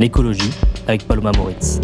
L'écologie avec Paloma Moritz.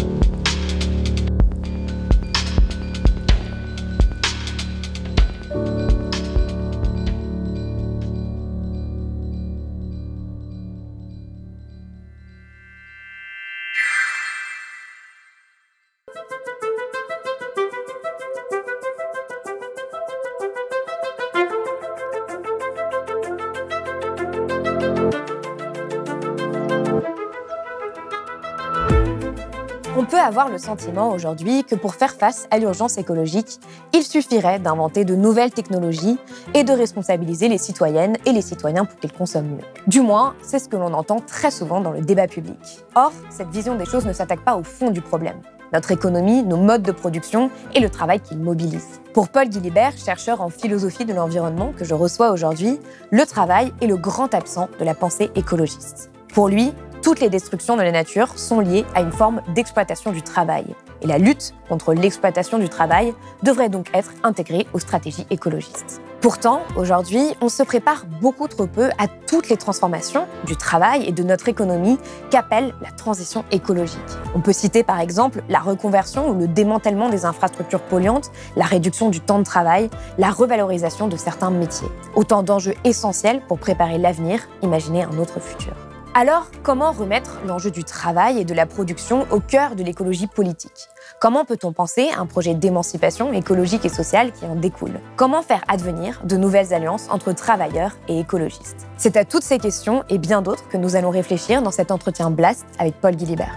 Sentiment aujourd'hui que pour faire face à l'urgence écologique, il suffirait d'inventer de nouvelles technologies et de responsabiliser les citoyennes et les citoyens pour qu'ils consomment mieux. Du moins, c'est ce que l'on entend très souvent dans le débat public. Or, cette vision des choses ne s'attaque pas au fond du problème. Notre économie, nos modes de production et le travail qu'ils mobilisent. Pour Paul Guilibert, chercheur en philosophie de l'environnement que je reçois aujourd'hui, le travail est le grand absent de la pensée écologiste. Pour lui, toutes les destructions de la nature sont liées à une forme d'exploitation du travail. Et la lutte contre l'exploitation du travail devrait donc être intégrée aux stratégies écologistes. Pourtant, aujourd'hui, on se prépare beaucoup trop peu à toutes les transformations du travail et de notre économie qu'appelle la transition écologique. On peut citer par exemple la reconversion ou le démantèlement des infrastructures polluantes, la réduction du temps de travail, la revalorisation de certains métiers. Autant d'enjeux essentiels pour préparer l'avenir, imaginer un autre futur. Alors, comment remettre l'enjeu du travail et de la production au cœur de l'écologie politique? Comment peut-on penser un projet d'émancipation écologique et sociale qui en découle? Comment faire advenir de nouvelles alliances entre travailleurs et écologistes? C'est à toutes ces questions et bien d'autres que nous allons réfléchir dans cet entretien Blast avec Paul Guilibert.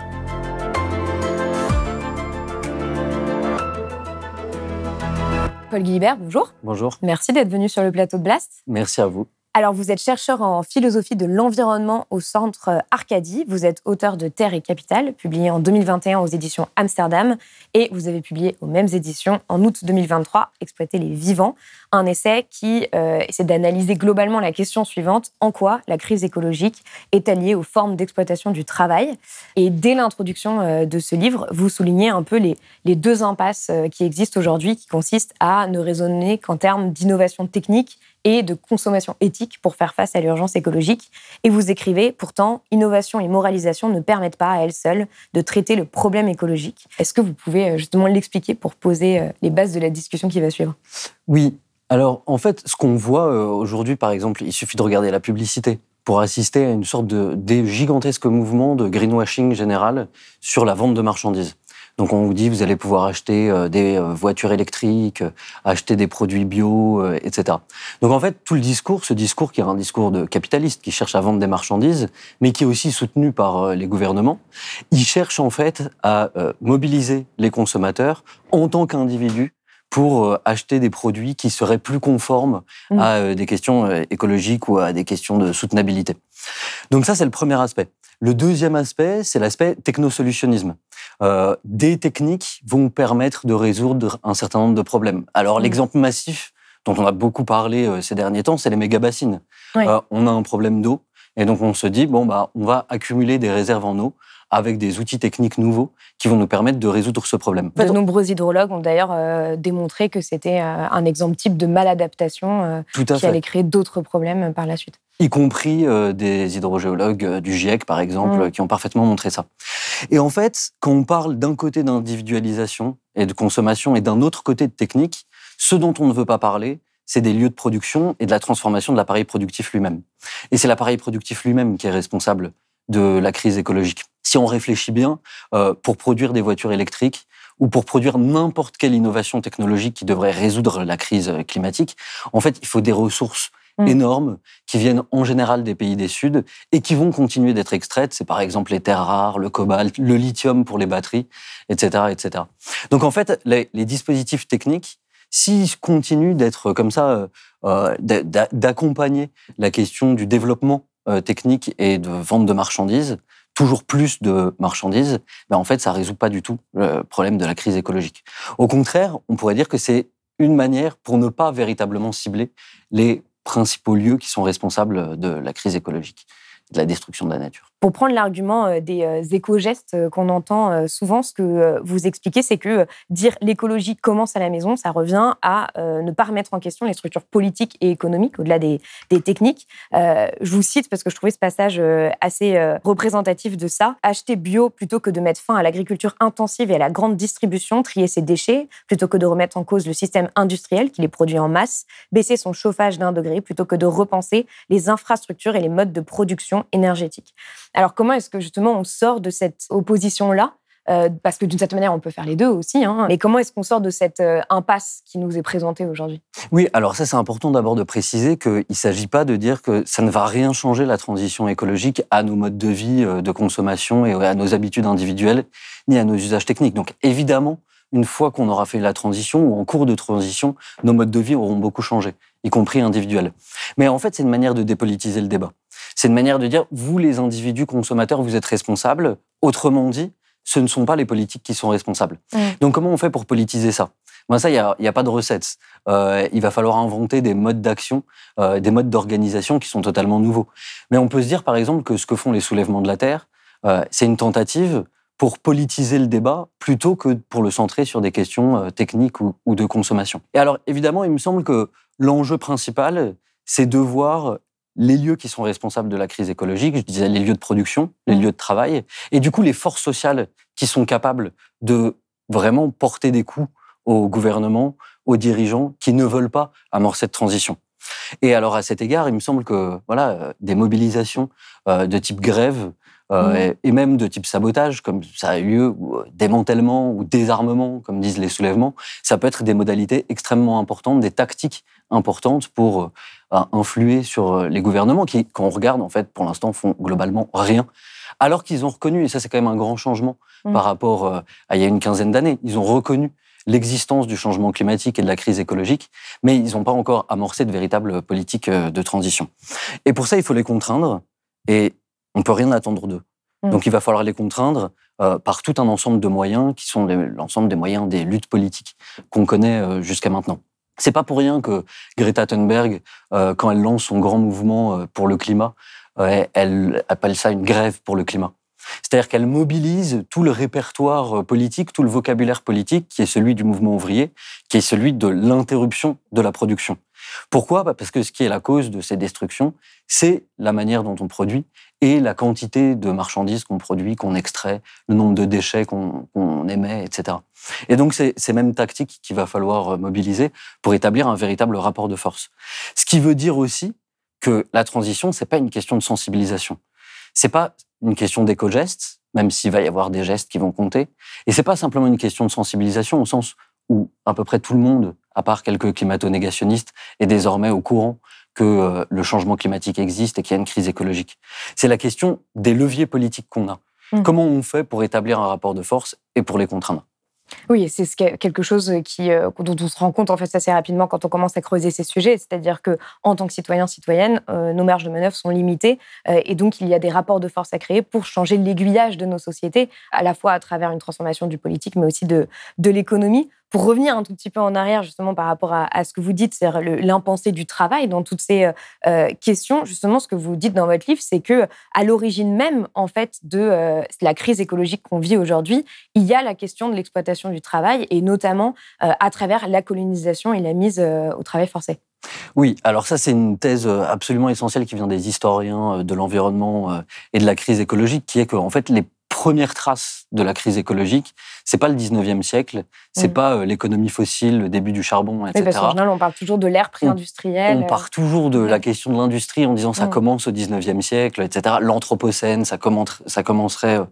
Paul Guilibert, bonjour. Bonjour. Merci d'être venu sur le plateau de Blast. Merci à vous. Alors, vous êtes chercheur en philosophie de l'environnement au Centre Arcadie. Vous êtes auteur de Terre et Capital, publié en 2021 aux éditions Amsterdam. Et vous avez publié aux mêmes éditions en août 2023, Exploiter les vivants, un essai qui euh, essaie d'analyser globalement la question suivante en quoi la crise écologique est alliée aux formes d'exploitation du travail? Et dès l'introduction euh, de ce livre, vous soulignez un peu les, deux impasses euh, qui existent aujourd'hui, qui consistent à ne raisonner qu'en termes d'innovation technique et de consommation éthique pour faire face à l'urgence écologique. Et vous écrivez, pourtant, innovation et moralisation ne permettent pas à elles seules de traiter le problème écologique. Est-ce que vous pouvez justement l'expliquer pour poser les bases de la discussion qui va suivre? Oui, alors, en fait, ce qu'on voit euh, aujourd'hui, par exemple, il suffit de regarder la publicité pour assister à une sorte de gigantesque mouvement de greenwashing général sur la vente de marchandises. Donc on vous dit vous allez pouvoir acheter euh, des euh, voitures électriques, acheter des produits bio, etc. Donc en fait tout le discours, ce discours qui est un discours de capitaliste qui cherche à vendre des marchandises, mais qui est aussi soutenu par les gouvernements, il cherche en fait à mobiliser les consommateurs en tant qu'individus pour euh, acheter des produits qui seraient plus conformes mmh. à euh, des questions euh, écologiques ou à des questions de soutenabilité. Donc ça, c'est le premier aspect. Le deuxième aspect, c'est l'aspect technosolutionnisme. Euh, des techniques vont permettre de résoudre un certain nombre de problèmes. Alors mmh. l'exemple massif dont on a beaucoup parlé ces derniers temps, c'est les méga-bassines. Euh, on a un problème d'eau, et donc on se dit, bon, bah, on va accumuler des réserves en eau avec des outils techniques nouveaux qui vont nous permettre de résoudre ce problème. De nombreux hydrologues ont d'ailleurs euh, démontré que c'était euh, un exemple type de maladaptation euh, qui allait créer d'autres problèmes par la suite. Y compris des hydrogéologues du GIEC, par exemple, mm. qui ont parfaitement montré ça. Et en fait, quand on parle d'un côté d'individualisation et de consommation et d'un autre côté de technique, ce dont on ne veut pas parler, c'est des lieux de production et de la transformation de l'appareil productif lui-même. Et c'est l'appareil productif lui-même qui est responsable de la crise écologique si on réfléchit bien, euh, pour produire des voitures électriques ou pour produire n'importe quelle innovation technologique qui devrait résoudre la crise climatique, en fait, il faut des ressources mm. énormes qui viennent en général des pays des Sud et qui vont continuer d'être extraites. C'est par exemple les terres rares, le cobalt, le lithium pour les batteries, etc. etc. Donc en fait, les, dispositifs techniques, s'ils continuent d'être comme ça, euh, euh, d'accompagner la question du développement technique et de vente de marchandises, toujours plus de marchandises, ben en fait, ça résout pas du tout le problème de la crise écologique. Au contraire, on pourrait dire que c'est une manière pour ne pas véritablement cibler les principaux lieux qui sont responsables de la crise écologique, de la destruction de la nature. Pour prendre l'argument euh, des euh, éco-gestes euh, qu'on entend souvent, ce que vous expliquez, c'est que dire l'écologie commence à la maison, ça revient à ne pas remettre en question les structures politiques et économiques, au-delà des, techniques. je vous cite parce que je trouvais ce passage assez représentatif de ça. Acheter bio plutôt que de mettre fin à l'agriculture intensive et à la grande distribution, trier ses déchets plutôt que de remettre en cause le système industriel qui les produit en masse, baisser son chauffage d'un degré plutôt que de repenser les infrastructures et les modes de production énergétique. Alors comment est-ce que justement on sort de cette opposition-là? Euh, parce que d'une certaine manière, on peut faire les deux aussi. Hein. Mais comment est-ce qu'on sort de cette euh, impasse qui nous est présentée aujourd'hui? Oui, alors ça, c'est important d'abord de préciser qu'il ne s'agit pas de dire que ça ne va rien changer la transition écologique à nos modes de vie, euh, de consommation et à nos habitudes individuelles, ni à nos usages techniques. Donc évidemment, une fois qu'on aura fait la transition ou en cours de transition, nos modes de vie auront beaucoup changé, y compris individuels. Mais en fait, c'est une manière de dépolitiser le débat. C'est une manière de dire, vous les individus consommateurs, vous êtes responsables. Autrement dit, ce ne sont pas les politiques qui sont responsables. Donc comment on fait pour politiser ça? Moi, ça, il n'y a, pas de recette. Euh, il va falloir inventer des modes d'action, euh, des modes d'organisation qui sont totalement nouveaux. Mais on peut se dire, par exemple, que ce que font les soulèvements de la Terre, euh, c'est une tentative pour politiser le débat plutôt que pour le centrer sur des questions techniques ou, ou de consommation. Et alors, évidemment, il me semble que l'enjeu principal, c'est de voir les lieux qui sont responsables de la crise écologique, je disais les lieux de production, les mmh. lieux de travail, et du coup les forces sociales qui sont capables de vraiment porter des coups au gouvernement, aux dirigeants qui ne veulent pas amorcer cette transition. Et alors à cet égard, il me semble que voilà, euh, des mobilisations euh, de type grève mmh. et même de type sabotage, comme ça a eu lieu, ou démantèlement ou désarmement, comme disent les soulèvements, ça peut être des modalités extrêmement importantes, des tactiques importantes pour influer sur euh, les gouvernements qui, quand on regarde, en fait, pour l'instant, font globalement rien. Alors qu'ils ont reconnu, et ça c'est quand même un grand changement mm. par rapport euh, à il y a une quinzaine d'années, ils ont reconnu l'existence du changement climatique et de la crise écologique, mais ils n'ont pas encore amorcé de véritables politiques euh, de transition. Et pour ça, il faut les contraindre, et on peut rien attendre d'eux. Mm. Donc il va falloir les contraindre par tout un ensemble de moyens qui sont l'ensemble des moyens des luttes politiques qu'on connaît jusqu'à maintenant. C'est pas pour rien que Greta Thunberg, euh, quand elle lance son grand mouvement euh, pour le climat, euh, elle appelle ça une grève pour le climat. C'est-à-dire qu'elle mobilise tout le répertoire politique, tout le vocabulaire politique qui est celui du mouvement ouvrier, qui est celui de l'interruption de la production. Pourquoi? Bah, Parce que ce qui est la cause de ces destructions, c'est la manière dont on produit et la quantité de marchandises qu'on produit, qu'on extrait, le nombre de déchets qu'on émet, etc. Et donc, c'est ces mêmes tactiques qu'il va falloir euh, mobiliser pour établir un véritable rapport de force. Ce qui veut dire aussi que la transition, c'est pas une question de sensibilisation. C'est pas une question d'éco-gestes, même s'il va y avoir des gestes qui vont compter. Et c'est pas simplement une question de sensibilisation au sens où à peu près tout le monde, à part quelques climato-négationnistes, est désormais au courant que euh, le changement climatique existe et qu'il y a une crise écologique. C'est la question des leviers politiques qu'on a. Mmh. Comment on fait pour établir un rapport de force et pour les contraindre? Oui, c'est quelque chose qui, euh, dont on se rend compte en fait assez rapidement quand on commence à creuser ces sujets. C'est-à-dire que en tant que citoyen, citoyenne, euh, nos marges de manœuvre sont limitées et donc il y a des rapports de force à créer pour changer l'aiguillage de nos sociétés, à la fois à travers une transformation du politique, mais aussi de, de l'économie pour revenir un tout petit peu en arrière, justement, par rapport à, ce que vous dites, c'est l'impensé du travail dans toutes ces euh, euh, questions, justement, ce que vous dites dans votre livre, c'est que à l'origine même, en fait, de euh, la crise écologique qu'on vit aujourd'hui, il y a la question de l'exploitation du travail, et notamment à travers la colonisation et la mise au travail forcé. Oui, alors ça c'est une thèse absolument essentielle qui vient des historiens de l'environnement et de la crise écologique, qui est que en fait les première trace de la crise écologique, c'est pas le 19e siècle, c'est mm. pas euh, l'économie fossile, le début du charbon, etc. Oui, parce on parle toujours de l'ère pré-industrielle. On, part toujours de la mm. question de l'industrie en disant ça mm. commence au 19e siècle, etc. L'anthropocène, ça, ça commencerait euh,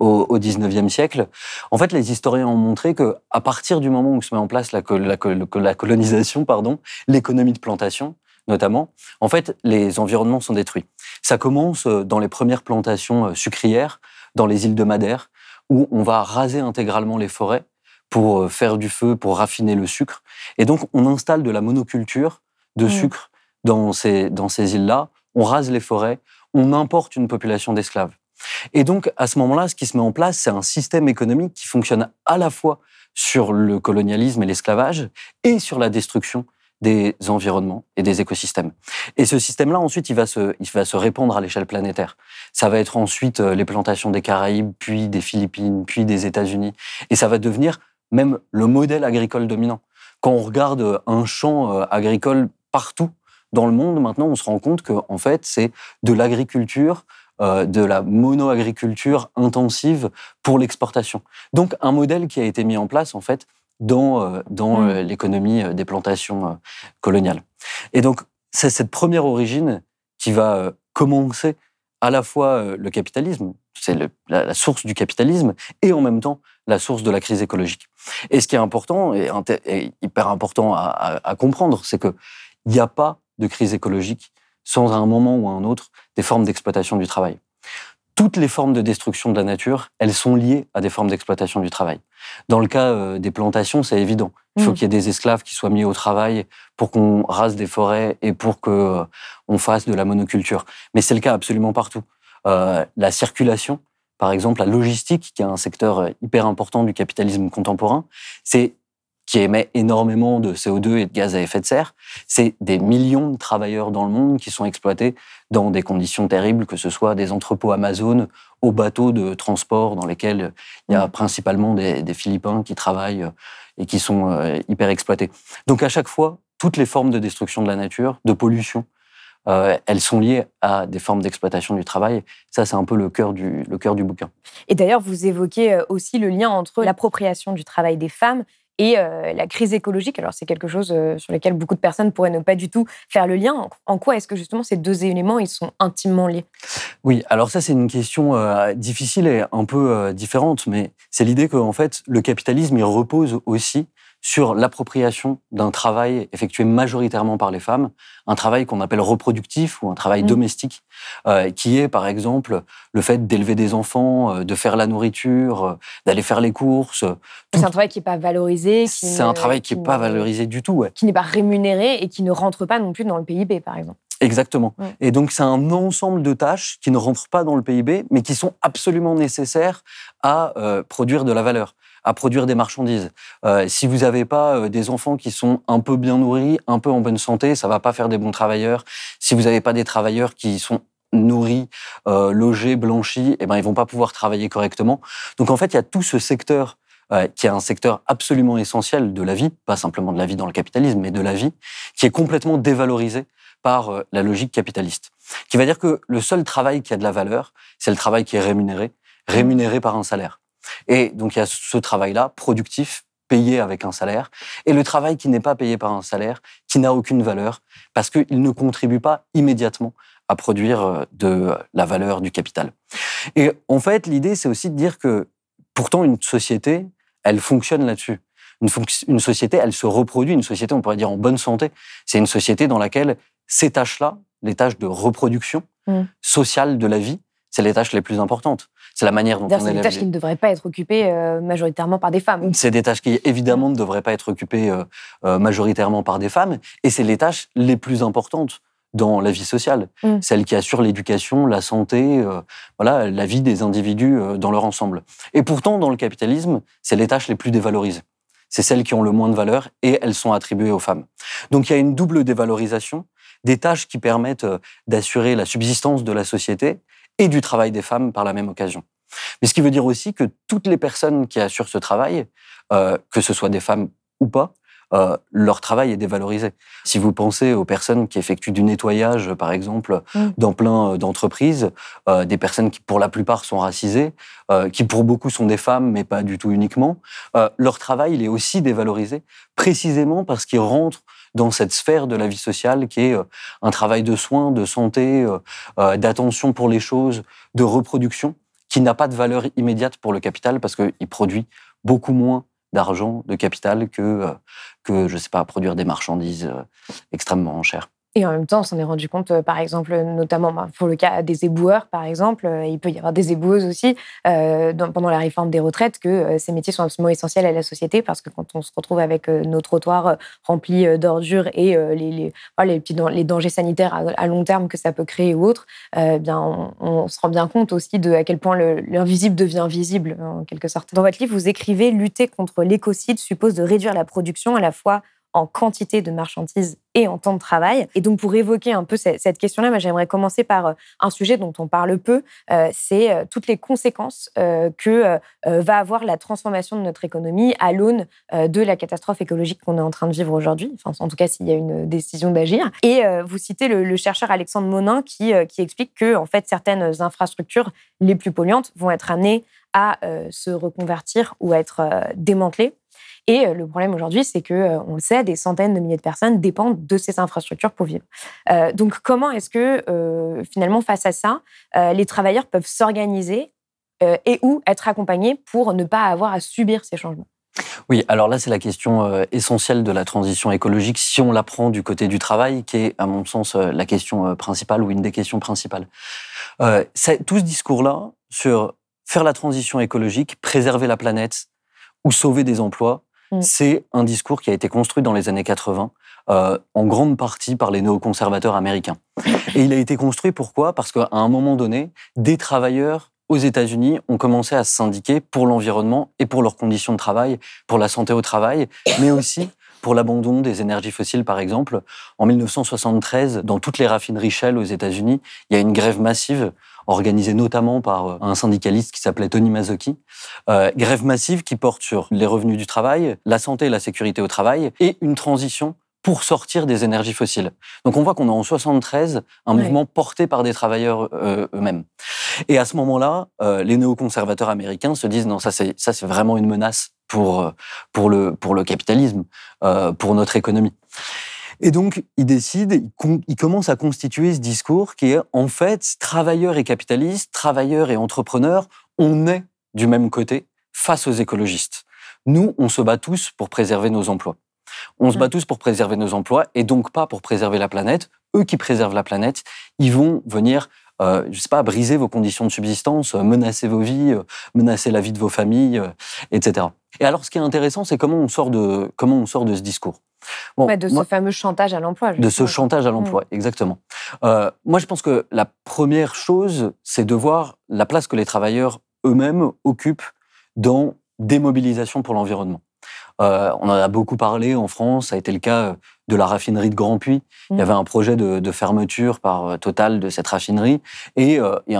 au, au 19e siècle. En fait, les historiens ont montré que à partir du moment où se met en place la, la, la colonisation, pardon, l'économie de plantation, notamment, en fait, les environnements sont détruits. Ça commence euh, dans les premières plantations sucrières, dans les îles de Madère, où on va raser intégralement les forêts pour euh, faire du feu, pour raffiner le sucre. Et donc, on installe de la monoculture de mmh. sucre dans ces, dans ces îles-là. On rase les forêts, on importe une population d'esclaves. Et donc, à ce moment-là, ce qui se met en place, c'est un système économique qui fonctionne à la fois sur le colonialisme et l'esclavage et sur la destruction des environnements et des écosystèmes. Et ce système-là, ensuite, il va, se, il va se répandre à l'échelle planétaire. Ça va être ensuite euh, les plantations des Caraïbes, puis des Philippines, puis des États-Unis. Et ça va devenir même le modèle agricole dominant. Quand on regarde un champ euh, agricole partout dans le monde, maintenant, on se rend compte que, en fait, c'est de l'agriculture, euh, de la monoagriculture intensive pour l'exportation. Donc, un modèle qui a été mis en place, en fait, dans, euh, dans mmh. l'économie des plantations coloniales. Et donc, c'est cette première origine qui va commencer à la fois le capitalisme, c'est la, source du capitalisme, et en même temps la source de la crise écologique. Et ce qui est important, et, hyper important à, comprendre, c'est qu'il n'y a pas de crise écologique sans à un moment ou à un autre des formes d'exploitation du travail. Toutes les formes de destruction de la nature, elles sont liées à des formes d'exploitation du travail. Dans le cas euh, des plantations, c'est évident. Il faut mmh. qu'il y ait des esclaves qui soient mis au travail pour qu'on rase des forêts et pour qu'on euh, fasse de la monoculture. Mais c'est le cas absolument partout. Euh, la circulation, par exemple, la logistique, qui est un secteur euh, hyper important du capitalisme contemporain, c'est qui émet énormément de CO2 et de gaz à effet de serre. C'est des millions de travailleurs dans le monde qui sont exploités dans des conditions terribles, que ce soit des entrepôts Amazon aux bateaux de transport dans lesquels il y a mmh. principalement des, des Philippins qui travaillent euh, et qui sont euh, hyper exploités. Donc à chaque fois, toutes les formes de destruction de la nature, de pollution, euh, elles sont liées à des formes d'exploitation du travail. Ça, c'est un peu le cœur du, le cœur du bouquin. Et d'ailleurs, vous évoquez aussi le lien entre l'appropriation du travail des femmes et euh, la crise écologique. Alors, c'est quelque chose sur lequel beaucoup de personnes pourraient ne pas du tout faire le lien. En quoi est-ce que justement ces deux éléments ils sont intimement liés? Oui, alors ça, c'est une question difficile et un peu différente, mais c'est l'idée qu'en fait, le capitalisme, il repose aussi sur l'appropriation d'un travail effectué majoritairement par les femmes, un travail qu'on appelle reproductif ou un travail mmh. domestique, euh, qui est par exemple le fait d'élever des enfants, euh, de faire la nourriture, euh, d'aller faire les courses. C'est un travail qui n'est pas valorisé. C'est un travail qui n'est pas valorisé du tout. Ouais. Qui n'est pas rémunéré et qui ne rentre pas non plus dans le PIB, par exemple. Exactement. Et donc, c'est un ensemble de tâches qui ne rentrent pas dans le PIB, mais qui sont absolument nécessaires à produire de la valeur à produire des marchandises. Euh, si vous n'avez pas euh, des enfants qui sont un peu bien nourris, un peu en bonne santé, ça va pas faire des bons travailleurs. Si vous n'avez pas des travailleurs qui sont nourris, euh, logés, blanchis, eh ben ils vont pas pouvoir travailler correctement. Donc en fait, il y a tout ce secteur qui est un secteur absolument essentiel de la vie, pas simplement de la vie dans le capitalisme, mais de la vie, qui est complètement dévalorisé par la logique capitaliste. Qui va dire que le seul travail qui a de la valeur, c'est le travail qui est rémunéré, rémunéré par un salaire. Et donc il y a ce travail-là, productif, payé avec un salaire, et le travail qui n'est pas payé par un salaire, qui n'a aucune valeur, parce qu'il ne contribue pas immédiatement à produire euh, de la valeur du capital. Et en fait, l'idée, c'est aussi de dire que pourtant, une société, elle fonctionne là-dessus. Une, société, elle se reproduit. Une société, on pourrait dire en bonne santé, c'est une société dans laquelle ces tâches-là, les tâches de reproduction mmh. sociale de la vie, c'est les tâches les plus importantes. C'est la manière dont on C'est des tâches qui ne devraient pas être occupées euh, majoritairement par des femmes. C'est des tâches qui, évidemment, ne devraient pas être occupées euh, euh, majoritairement par des femmes. Et c'est les tâches les plus importantes dans la vie sociale, mm. celles qui assurent l'éducation, la santé, voilà, la vie des individus dans leur ensemble. Et pourtant, dans le capitalisme, c'est les tâches les plus dévalorisées. C'est celles qui ont le moins de valeur et elles sont attribuées aux femmes. Donc il y a une double dévalorisation des tâches qui permettent d'assurer la subsistance de la société et du travail des femmes par la même occasion. Mais ce qui veut dire aussi que toutes les personnes qui assurent ce travail, euh, que ce soit des femmes ou pas, euh, leur travail est dévalorisé. Si vous pensez aux personnes qui effectuent du nettoyage, par exemple, mm. dans plein euh, d'entreprises, euh, des personnes qui, pour la plupart, sont racisées, euh, qui, pour beaucoup, sont des femmes, mais pas du tout uniquement, leur travail, il est aussi dévalorisé, précisément parce qu'ils rentrent dans cette sphère de la vie sociale qui est euh, un travail de soins, de santé, euh, euh, d'attention pour les choses, de reproduction, qui n'a pas de valeur immédiate pour le capital parce qu'il produit beaucoup moins d'argent, de capital que, que je sais pas, produire des marchandises extrêmement chères. Et en même temps, on s'en est rendu compte, euh, par exemple, notamment bah, pour le cas des éboueurs, par exemple, euh, il peut y avoir des éboueuses aussi euh, pendant la réforme des retraites, que ces métiers sont absolument essentiels à la société parce que quand on se retrouve avec nos trottoirs remplis d'ordures et les, les, les, dangers sanitaires à, long terme que ça peut créer ou autre, bien, on, se rend bien compte aussi de à quel point l'invisible devient visible, en quelque sorte. Dans votre livre, vous écrivez Lutter contre l'écocide suppose de réduire la production à la fois en quantité de marchandises et en temps de travail. Et donc, pour évoquer un peu cette question-là, j'aimerais commencer par euh, un sujet dont on parle peu, euh, c'est euh, toutes les conséquences que va avoir la transformation de notre économie à l'aune de la catastrophe écologique qu'on est en train de vivre aujourd'hui, enfin, en tout cas s'il y a une décision d'agir. Et vous citez le, chercheur Alexandre Monin qui, qui explique que en fait, certaines infrastructures les plus polluantes vont être amenées à se reconvertir ou à être démantelées et euh, le problème aujourd'hui, c'est que, euh, on le sait, des centaines de milliers de personnes dépendent de ces infrastructures pour vivre. Euh, donc, comment est-ce que, finalement, face à ça, les travailleurs peuvent s'organiser et ou être accompagnés pour ne pas avoir à subir ces changements? Oui, alors là, c'est la question essentielle de la transition écologique, si on la prend du côté du travail, qui est, à mon sens, la question principale ou une des questions principales. tout ce discours-là sur faire la transition écologique, préserver la planète ou sauver des emplois, Mm. C'est un discours qui a été construit dans les années 80, euh, en grande partie par les néoconservateurs américains. Et il a été construit pourquoi? Parce qu'à un moment donné, des travailleurs aux États-Unis ont commencé à se syndiquer pour l'environnement et pour leurs conditions de travail, pour la santé au travail, mais aussi pour l'abandon des énergies fossiles, par exemple. En 1973, dans toutes les raffineries Shell aux États-Unis, il y a une grève massive organisée notamment par euh, un syndicaliste qui s'appelait Tony Mazzocchi. Euh, grève massive qui porte sur les revenus du travail, la santé et la sécurité au travail et une transition pour sortir des énergies fossiles. Donc on voit qu'on a en 73 un mouvement porté par des travailleurs euh, eux-mêmes. Et à ce moment-là, euh, les néoconservateurs américains se disent non, ça c'est ça c'est vraiment une menace pour pour le pour le capitalisme, pour notre économie. Et donc, ils décident, ils, commencent à constituer ce discours qui est en fait travailleurs et capitalistes, travailleurs et entrepreneurs, on est du même côté face aux écologistes. Nous, on se bat tous pour préserver nos emplois. On se bat mmh. tous pour préserver nos emplois et donc pas pour préserver la planète. Eux qui préservent la planète, ils vont venir, euh, je sais pas, briser vos conditions de subsistance, euh, menacer vos vies, euh, menacer la vie de vos familles, euh, etc. Et alors, ce qui est intéressant, c'est comment on sort de comment on sort de ce discours. De ce fameux chantage à l'emploi. De ce chantage à mmh. l'emploi, exactement. Euh, moi, je pense que la première chose, c'est de voir la place que les travailleurs eux-mêmes occupent dans des mobilisations pour l'environnement. Euh, on en a beaucoup parlé en France, ça a été le cas euh, de la raffinerie de Grand Puy. Il y mmh. avait un projet de, fermeture par Total de cette raffinerie et, et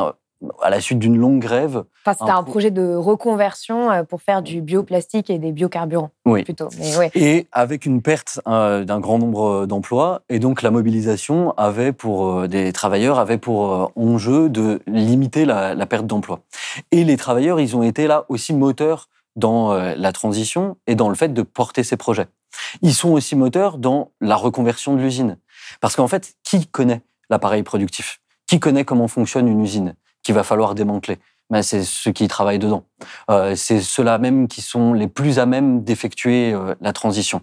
à la suite d'une longue grève. Enfin, c'était un, projet de reconversion euh, pour faire du bioplastique et des biocarburants. Oui. Plutôt. Et avec une perte euh, d'un grand nombre d'emplois. Et donc, la mobilisation avait pour euh, des travailleurs avait pour enjeu de limiter la, la perte d'emplois. Et les travailleurs, ils ont été là aussi moteurs dans la transition et dans le fait de porter ces projets. Ils sont aussi moteurs dans la reconversion de l'usine. Parce qu'en fait, qui connaît l'appareil productif? Qui connaît comment fonctionne une usine? Qu'il va falloir démanteler. C'est ceux qui travaillent dedans. Euh, c'est ceux-là même qui sont les plus à même d'effectuer euh, la transition.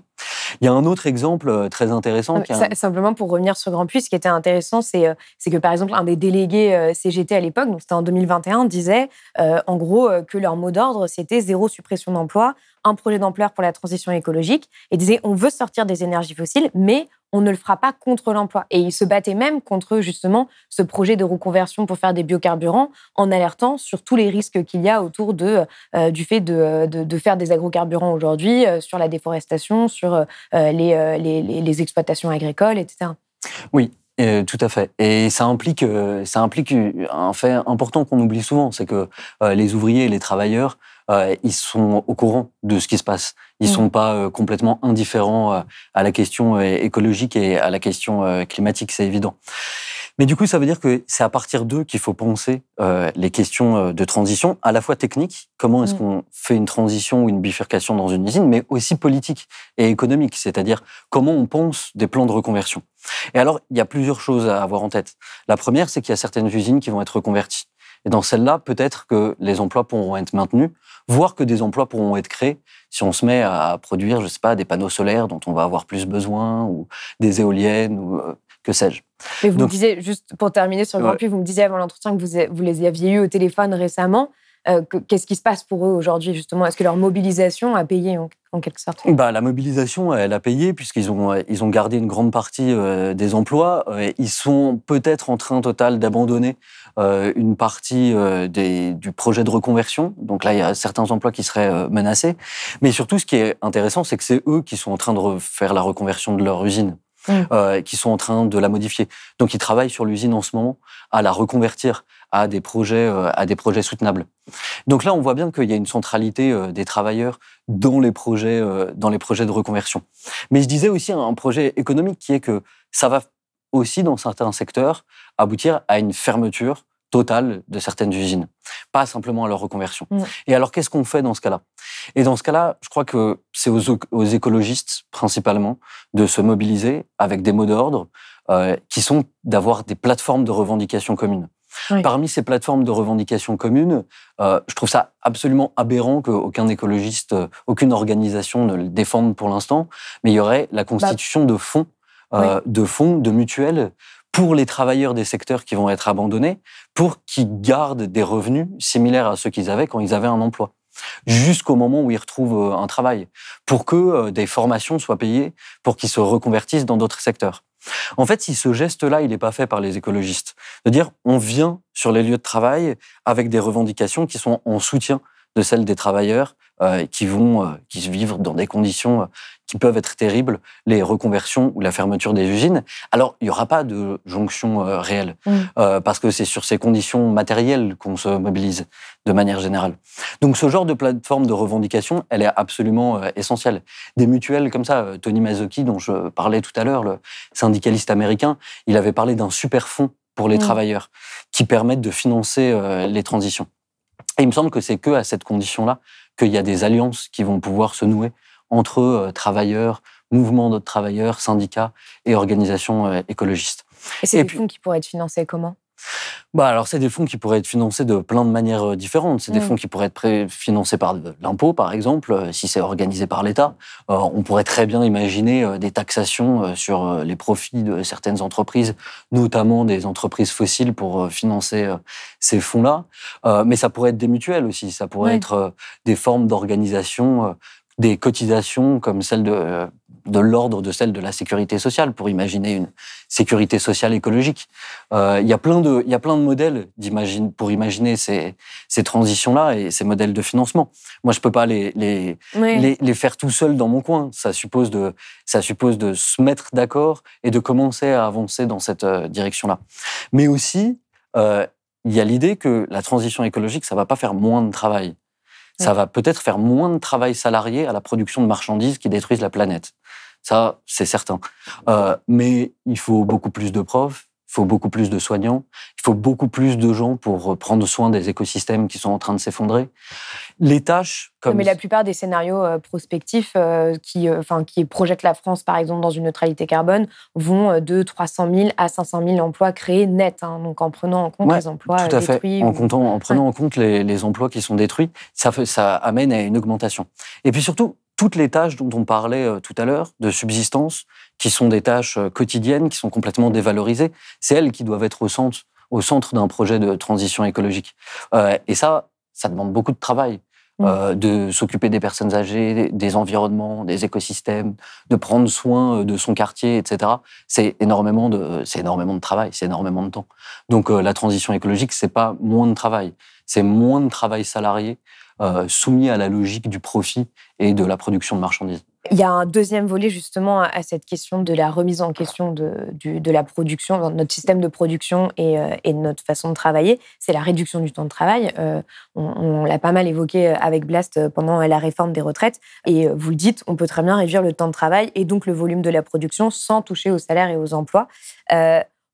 Il y a un autre exemple euh, très intéressant. Simplement pour revenir sur Grand Puy, ce qui était intéressant, c'est que par exemple un des délégués CGT à l'époque, donc c'était en 2021, disait en gros que leur mot d'ordre c'était zéro suppression d'emploi, un projet d'ampleur pour la transition écologique, et disait on veut sortir des énergies fossiles, mais on ne le fera pas contre l'emploi. Et il se battait même contre justement ce projet de reconversion pour faire des biocarburants en alertant sur tous les risques qu'il y a autour de, euh, du fait de, de, faire des agrocarburants aujourd'hui, euh, sur la déforestation, sur euh, les, les, les, exploitations agricoles, etc. Oui, tout à fait. Et ça implique, ça implique un fait important qu'on oublie souvent, c'est que les ouvriers et les travailleurs euh, ils sont au courant de ce qui se passe. Ils ne mmh. sont pas euh, complètement indifférents euh, à la question écologique et à la question climatique, c'est évident. Mais du coup, ça veut dire que c'est à partir d'eux qu'il faut penser les questions de transition, à la fois technique, comment est-ce mmh. qu'on fait une transition ou une bifurcation dans une usine, mais aussi politique et économique, c'est-à-dire comment on pense des plans de reconversion. Et alors, il y a plusieurs choses à avoir en tête. La première, c'est qu'il y a certaines usines qui vont être reconverties. Et dans celle-là, peut-être que les emplois pourront être maintenus, voire que des emplois pourront être créés si on se met à produire, je sais pas, des panneaux solaires dont on va avoir plus besoin, ou des éoliennes, ou euh, que sais-je. Mais vous me disiez, juste pour terminer sur le Grand vous me disiez avant l'entretien que vous, vous les aviez eus au téléphone récemment. Euh, qu'est-ce qui se passe pour eux aujourd'hui, justement? Est-ce que leur mobilisation a payé en, quelque sorte? Bah, La mobilisation, elle a payé, puisqu'ils ont, ils ont gardé une grande partie euh, des emplois. Euh, ils sont peut-être en train total d'abandonner une partie des, du projet de reconversion. Donc là, il y a certains emplois qui seraient menacés. Mais surtout, ce qui est intéressant, c'est que c'est eux qui sont en train de faire la reconversion de leur usine. Mmh. qui sont en train de la modifier. Donc, ils travaillent sur l'usine en ce moment à la reconvertir à des projets, à des projets soutenables. Donc là, on voit bien qu'il y a une centralité euh, des travailleurs dans les projets, euh, dans les projets de reconversion. Mais je disais aussi un projet économique qui est que ça va aussi, dans certains secteurs, aboutir à une fermeture totale de certaines usines, pas simplement à leur reconversion. Mm. Et alors, qu'est-ce qu'on fait dans ce cas-là? Et dans ce cas-là, je crois que c'est aux, écologistes, principalement, de se mobiliser avec des mots d'ordre euh, qui sont d'avoir des plateformes de revendication communes. Parmi ces plateformes de revendication communes, euh, je trouve ça absolument aberrant qu'aucun écologiste, euh, aucune organisation ne le défende pour l'instant, mais il y aurait la constitution de fonds, euh, de fonds, de mutuelles pour les travailleurs des secteurs qui vont être abandonnés, pour qu'ils gardent des revenus similaires à ceux qu'ils avaient quand ils avaient un emploi jusqu'au moment où ils retrouvent un travail, pour que des formations soient payées, pour qu'ils se reconvertissent dans d'autres secteurs. En fait, si ce geste-là, il n'est pas fait par les écologistes, de dire on vient sur les lieux de travail avec des revendications qui sont en soutien de celles des travailleurs euh, qui vont euh, qui vivent dans des conditions euh, qui peuvent être terribles, les reconversions ou la fermeture des usines. Alors, il n'y aura pas de jonction réelle, mmh. parce que c'est sur ces conditions matérielles qu'on se mobilise de manière générale. Donc, ce genre de plateforme de revendication, elle est absolument essentielle. Des mutuelles comme ça, Tony Mazzocchi, dont je parlais tout à l'heure, le syndicaliste américain, il avait parlé d'un super fonds pour les mmh. travailleurs qui permettent de financer les transitions. Et il me semble que c'est que à cette condition-là qu'il y a des alliances qui vont pouvoir se nouer entre euh, travailleurs, mouvements d'autres travailleurs, syndicats et organisations euh, écologistes. Et c'est des fonds qui pourraient être financés comment? Bah alors c'est des fonds qui pourraient être financés de plein de manières euh, différentes. C'est des mm. fonds qui pourraient être financés par l'impôt, par exemple, si c'est organisé par l'État. on pourrait très bien imaginer des taxations sur les profits de certaines entreprises, notamment des entreprises fossiles, pour financer ces fonds-là. mais ça pourrait être des mutuelles aussi. Ça pourrait être des formes d'organisation des cotisations comme celle de, de l'ordre de celle de la sécurité sociale, pour imaginer une sécurité sociale écologique. Euh, il, y a plein de, il y a plein de modèles pour imaginer ces, ces transitions-là et ces modèles de financement. Moi, je ne peux pas les, les, les, faire tout seul dans mon coin. Ça suppose de, ça suppose de se mettre d'accord et de commencer à avancer dans cette euh, direction-là. Mais aussi, euh, il y a l'idée que la transition écologique, ça ne va pas faire moins de travail ça va peut-être faire moins de travail salarié à la production de marchandises qui détruisent la planète. Ça, c'est certain. Euh, mais il faut beaucoup plus de profs, il faut beaucoup plus de soignants, il faut beaucoup plus de gens pour prendre soin des écosystèmes qui sont en train de s'effondrer. Les tâches comme... Mais la plupart des scénarios euh, prospectifs euh, qui, enfin, qui projettent la France, par exemple, dans une neutralité carbone, vont de 300 000 à 500 000 emplois créés nets, hein, donc en prenant en compte les emplois tout à détruits. Fait. En, comptant, en prenant en compte les, les, emplois qui sont détruits, ça, ça amène à une augmentation. Et puis surtout, toutes les tâches dont on parlait euh, tout à l'heure, de subsistance, qui sont des tâches euh, quotidiennes, qui sont complètement dévalorisées, c'est elles qui doivent être au centre, au centre d'un projet de transition écologique. Euh, et ça, ça demande beaucoup de travail. Mm. de s'occuper des personnes âgées, des environnements, des écosystèmes, de prendre soin de son quartier, etc. C'est énormément de, c'est énormément de travail, c'est énormément de temps. Donc la transition écologique, c'est pas moins de travail, c'est moins de travail salarié, soumis à la logique du profit et de la production de marchandises. Il y a un deuxième volet justement à cette question de la remise en question de, la production, de notre système de production et, euh, de notre façon de travailler, c'est la réduction du temps de travail. Euh, on, l'a pas mal évoqué avec Blast pendant la réforme des retraites. Et vous le dites, on peut très bien réduire le temps de travail et donc le volume de la production sans toucher aux salaires et aux emplois.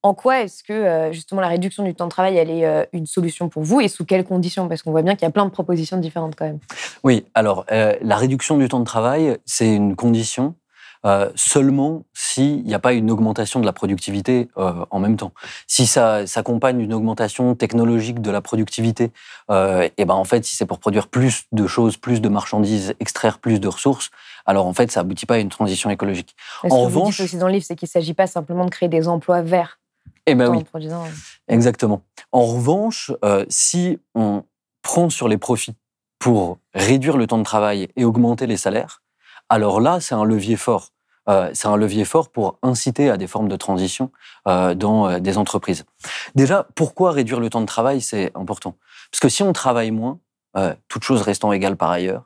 En quoi est-ce que euh, justement la réduction du temps de travail, elle est euh, une solution pour vous et sous quelles conditions? Parce qu'on voit bien qu'il y a plein de propositions différentes quand même. Oui, alors euh, la réduction du temps de travail, c'est une condition euh, seulement s'il n'y a pas une augmentation de la productivité euh, en même temps. Si ça s'accompagne d'une augmentation technologique de la productivité, euh, et ben en fait, si c'est pour produire plus de choses, plus de marchandises, extraire plus de ressources, alors en fait, ça aboutit pas à une transition écologique. en revanche, vous dites aussi dans le livre, c'est qu'il ne s'agit pas simplement de créer des emplois verts. Eh ben oui, exactement. En revanche, si on prend sur les profits pour réduire le temps de travail et augmenter les salaires, alors là, c'est un levier fort. Euh, c'est un levier fort pour inciter à des formes de transition euh, dans euh, des entreprises. Déjà, pourquoi réduire le temps de travail, c'est important Parce que si on travaille moins, toutes choses restant égales par ailleurs,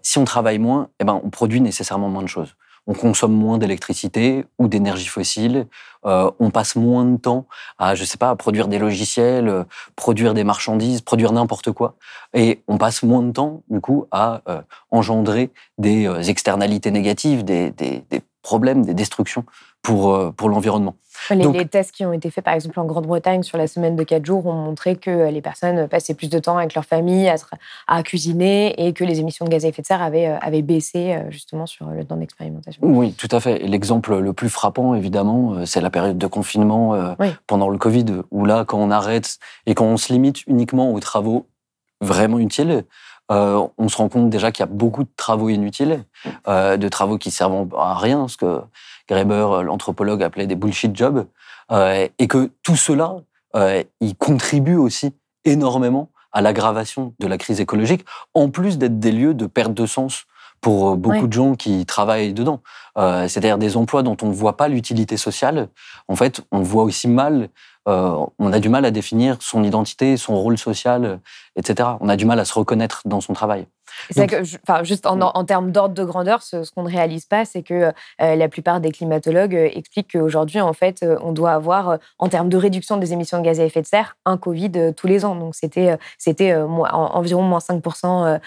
si on travaille moins, eh ben, on produit nécessairement moins de choses on consomme moins d'électricité ou d'énergie fossile, euh, on passe moins de temps à, je sais pas, à produire des logiciels, euh, produire des marchandises, produire n'importe quoi, et on passe moins de temps, du coup, à euh, engendrer des externalités négatives, des, des, problèmes, des destructions pour, pour l'environnement. Les, tests qui ont été faits, par exemple, en Grande-Bretagne sur la semaine de 4 jours, ont montré que les personnes passaient plus de temps avec leur famille à, cuisiner et que les émissions de gaz à effet de serre avaient, euh, avaient baissé euh, justement sur le temps d'expérimentation. Oui, tout à fait. L'exemple le plus frappant, évidemment, euh, c'est la période de confinement pendant le Covid, où là, quand on arrête et quand on se limite uniquement aux travaux vraiment utiles, on se rend compte déjà qu'il y a beaucoup de travaux inutiles, de travaux qui servent à rien, parce que Graeber, l'anthropologue, appelait des bullshit jobs, euh, et que tout cela, euh, il contribue aussi énormément à l'aggravation de la crise écologique, en plus d'être des lieux de perte de sens pour euh, beaucoup de gens qui travaillent dedans. C'est-à-dire des emplois dont on ne voit pas l'utilité sociale. En fait, on voit aussi mal, on a du mal à définir son identité, son rôle social, etc. On a du mal à se reconnaître dans son travail. C'est que, enfin, juste en, en termes d'ordre de grandeur, ce, qu'on ne réalise pas, c'est que euh, la plupart des climatologues euh, expliquent qu'aujourd'hui, en fait, euh, on doit avoir, en termes de réduction des émissions de gaz à effet de serre, un Covid tous les ans. Donc, c'était, c'était environ moins 5%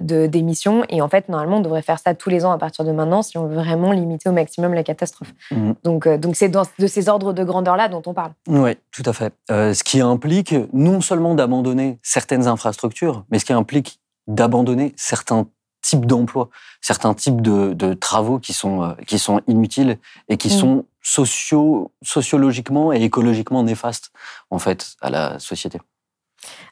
d'émissions. Et en fait, normalement, on devrait faire ça tous les ans à partir de maintenant si on veut vraiment limiter au maximum la catastrophe. Mmh. Donc, donc c'est de ces ordres de grandeur-là dont on parle. Oui, tout à fait. ce qui implique non seulement d'abandonner certaines infrastructures, mais ce qui implique d'abandonner certains types d'emplois, certains types de, travaux qui sont, euh, qui sont inutiles et qui mm. sont socio, sociologiquement et écologiquement néfastes, en fait, à la société.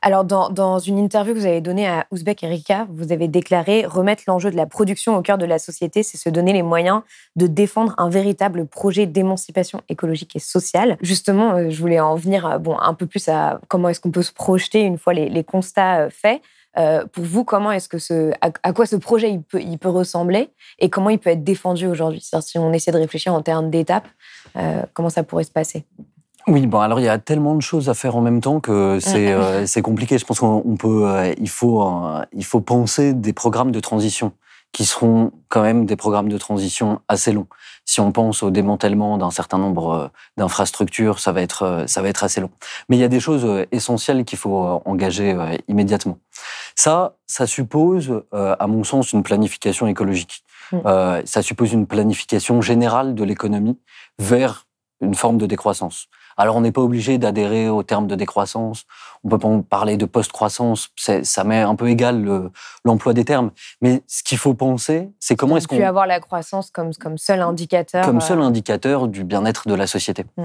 Alors, dans, une interview que vous avez donnée à Ouzbek Erika, vous avez déclaré remettre l'enjeu de la production au cœur de la société, c'est se donner les moyens de défendre un véritable projet d'émancipation écologique et sociale. Justement, euh, je voulais en venir euh, bon, un peu plus à comment est-ce qu'on peut se projeter une fois les constats faits. Euh, pour vous, comment est-ce que ce, à, quoi ce projet il peut, il peut ressembler et comment il peut être défendu aujourd'hui? Si on essaie de réfléchir en termes d'étapes, euh, comment ça pourrait se passer? Oui, bon, alors il y a tellement de choses à faire en même temps que c'est euh, compliqué. Je pense qu'on peut, il faut, il faut penser des programmes de transition qui seront quand même des programmes de transition assez longs. Si on pense au démantèlement d'un certain nombre euh, d'infrastructures, ça va être euh, ça va être assez long. Mais il y a des choses euh, essentielles qu'il faut engager immédiatement. Ça, ça suppose, à mon sens, une planification écologique. Mm. ça suppose une planification générale de l'économie vers une forme de décroissance. Alors, on n'est pas obligé d'adhérer au terme de décroissance. On peut pas parler de post-croissance. Ça met un peu égal l'emploi des termes. Mais ce qu'il faut penser, c'est comment est-ce qu'on... peut avoir la croissance comme, comme seul indicateur. Comme seul euh, indicateur du bien-être de la société. Mm.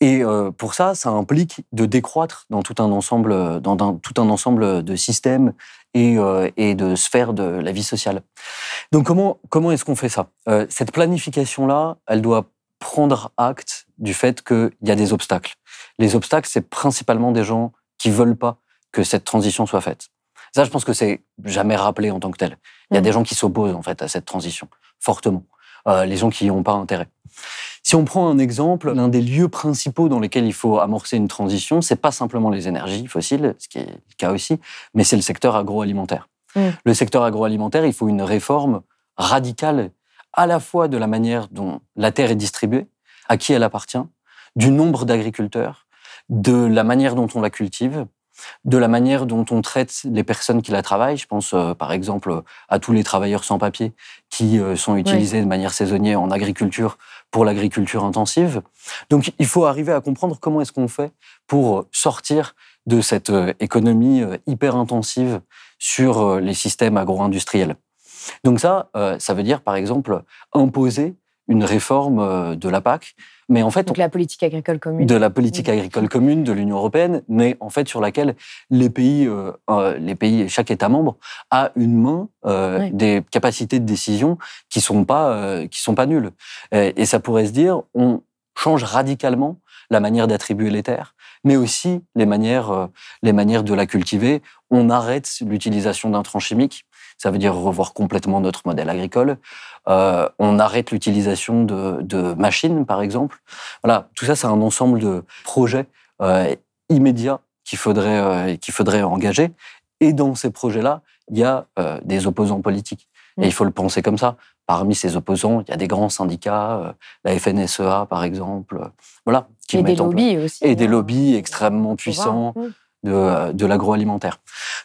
Et euh, pour ça, ça implique de décroître dans tout un ensemble, dans tout un ensemble de systèmes et, euh, et, de sphères de la vie sociale. Donc, comment, comment est-ce qu'on fait ça? Cette planification-là, elle doit prendre acte du fait qu'il y a des obstacles. Les obstacles, c'est principalement des gens qui veulent pas que cette transition soit faite. Ça, je pense que c'est jamais rappelé en tant que tel. Il y a mm. des gens qui s'opposent en fait à cette transition fortement. Euh, les gens qui n'y ont pas intérêt. Si on prend un exemple, l'un des lieux principaux dans lesquels il faut amorcer une transition, c'est pas simplement les énergies fossiles, ce qui est le cas aussi, mais c'est le secteur agroalimentaire. Mm. Le secteur agroalimentaire, il faut une réforme radicale à la fois de la manière dont la terre est distribuée, à qui elle appartient, du nombre d'agriculteurs, de la manière dont on la cultive, de la manière dont on traite les personnes qui la travaillent. Je pense euh, par exemple à tous les travailleurs sans papier qui euh, sont utilisés de manière saisonnière en agriculture pour l'agriculture intensive. Donc il faut arriver à comprendre comment est-ce qu'on fait pour sortir de cette euh, économie hyper intensive sur les systèmes agro-industriels. Donc ça, euh, ça veut dire par exemple imposer une réforme euh, de la PAC, mais en fait Donc la politique agricole commune. de la politique agricole commune de l'Union européenne, mais en fait sur laquelle les pays, euh, les pays, chaque État membre a une main, euh, Oui. des capacités de décision qui sont pas, euh, qui sont pas nulles. Et, et ça pourrait se dire, on change radicalement la manière d'attribuer les terres, mais aussi les manières, les manières de la cultiver. On arrête l'utilisation d'intrants chimiques. Ça veut dire revoir complètement notre modèle agricole. Euh, on arrête l'utilisation de, de machines, par exemple. Voilà, tout ça, c'est un ensemble de projets euh, immédiats qu'il faudrait, euh, qu'il faudrait engager. Et dans ces projets-là, il y a euh, des opposants politiques. Mm. Et il faut le penser comme ça. Parmi ces opposants, il y a des grands syndicats, la FNSEA, par exemple, voilà, qui Et des mettent en place- lobbies aussi. et des hein. lobbies extrêmement puissants voir. De, euh, de l'agroalimentaire.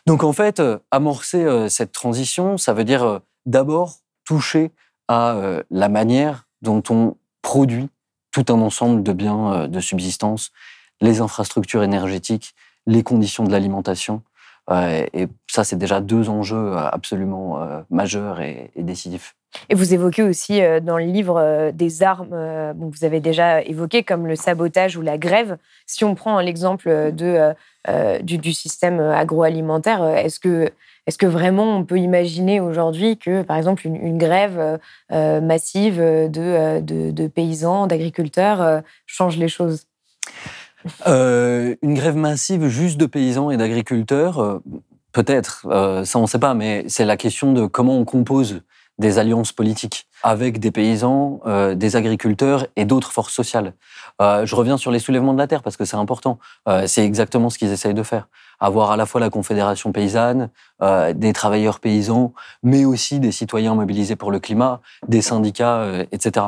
Donc en fait, euh, amorcer euh, cette transition, ça veut dire d'abord toucher à la manière dont on produit tout un ensemble de biens de subsistance, les infrastructures énergétiques, les conditions de l'alimentation. Et ça, c'est déjà deux enjeux absolument majeurs et décisifs. Et vous évoquez aussi euh, dans le livre euh, des armes euh, que vous avez déjà évoquées, comme le sabotage ou la grève. Si on prend l'exemple euh, de, euh, euh, du, système agroalimentaire, euh, est-ce que, est que vraiment on peut imaginer aujourd'hui que, par exemple, une, grève euh, euh, massive de, euh, de, paysans, d'agriculteurs euh, change les choses? Euh, une grève massive juste de paysans et d'agriculteurs, euh, peut-être, euh, ça on ne sait pas, mais c'est la question de comment on compose des alliances politiques avec des paysans, euh, des agriculteurs et d'autres forces sociales. Euh, je reviens sur les soulèvements de la terre parce que c'est important. Euh, c'est exactement ce qu'ils essayent de faire. Avoir à la fois la Confédération paysanne, euh, des travailleurs paysans, mais aussi des citoyens mobilisés pour le climat, des syndicats, euh, etc.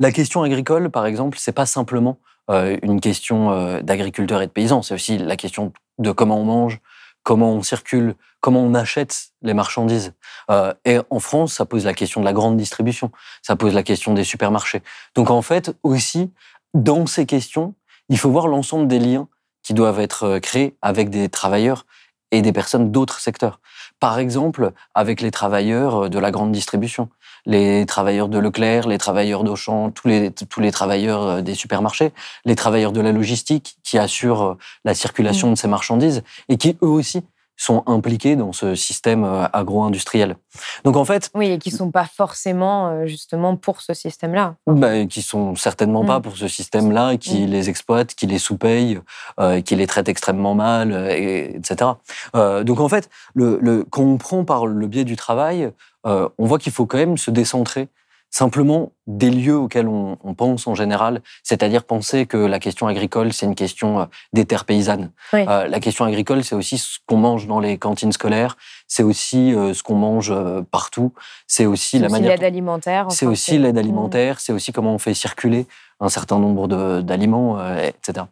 La question agricole, par exemple, c'est pas simplement euh, une question d'agriculteurs et de paysans, c'est aussi la question de comment on mange, comment on circule, comment on achète les marchandises. Euh, et en France, ça pose la question de la grande distribution, ça pose la question des supermarchés. Donc en fait, aussi, dans ces questions, il faut voir l'ensemble des liens qui doivent être euh, créés avec des travailleurs et des personnes d'autres secteurs. Par exemple, avec les travailleurs euh, de la grande distribution, les travailleurs de Leclerc, les travailleurs d'Auchan, tous les, tous les travailleurs euh, des supermarchés, les travailleurs de la logistique qui assurent la circulation de ces marchandises et qui, eux aussi, sont impliqués dans ce système euh, agro-industriel. Donc en fait, Oui, et qui ne sont pas forcément euh, justement pour ce système-là. bah, qui sont certainement pas Mm. pour ce système-là, qui Mm. les exploitent, qui les sous-payent, euh, qui les traitent extrêmement mal, et- etc. Euh, donc en fait, le, le- quand on prend par le biais du travail, euh, on voit qu'il faut quand même se décentrer simplement des lieux auxquels on, on pense en général, c'est-à-dire penser que la question agricole, c'est une question euh, des terres paysannes. Oui. Euh, la question agricole, c'est aussi ce qu'on mange dans les cantines scolaires, c'est aussi euh, ce qu'on mange euh, partout, c'est aussi C'est la aussi manière l'aide alimentaire. c'est aussi l'aide Mm. alimentaire, c'est aussi comment on fait circuler un certain nombre de- d'aliments, euh, etc.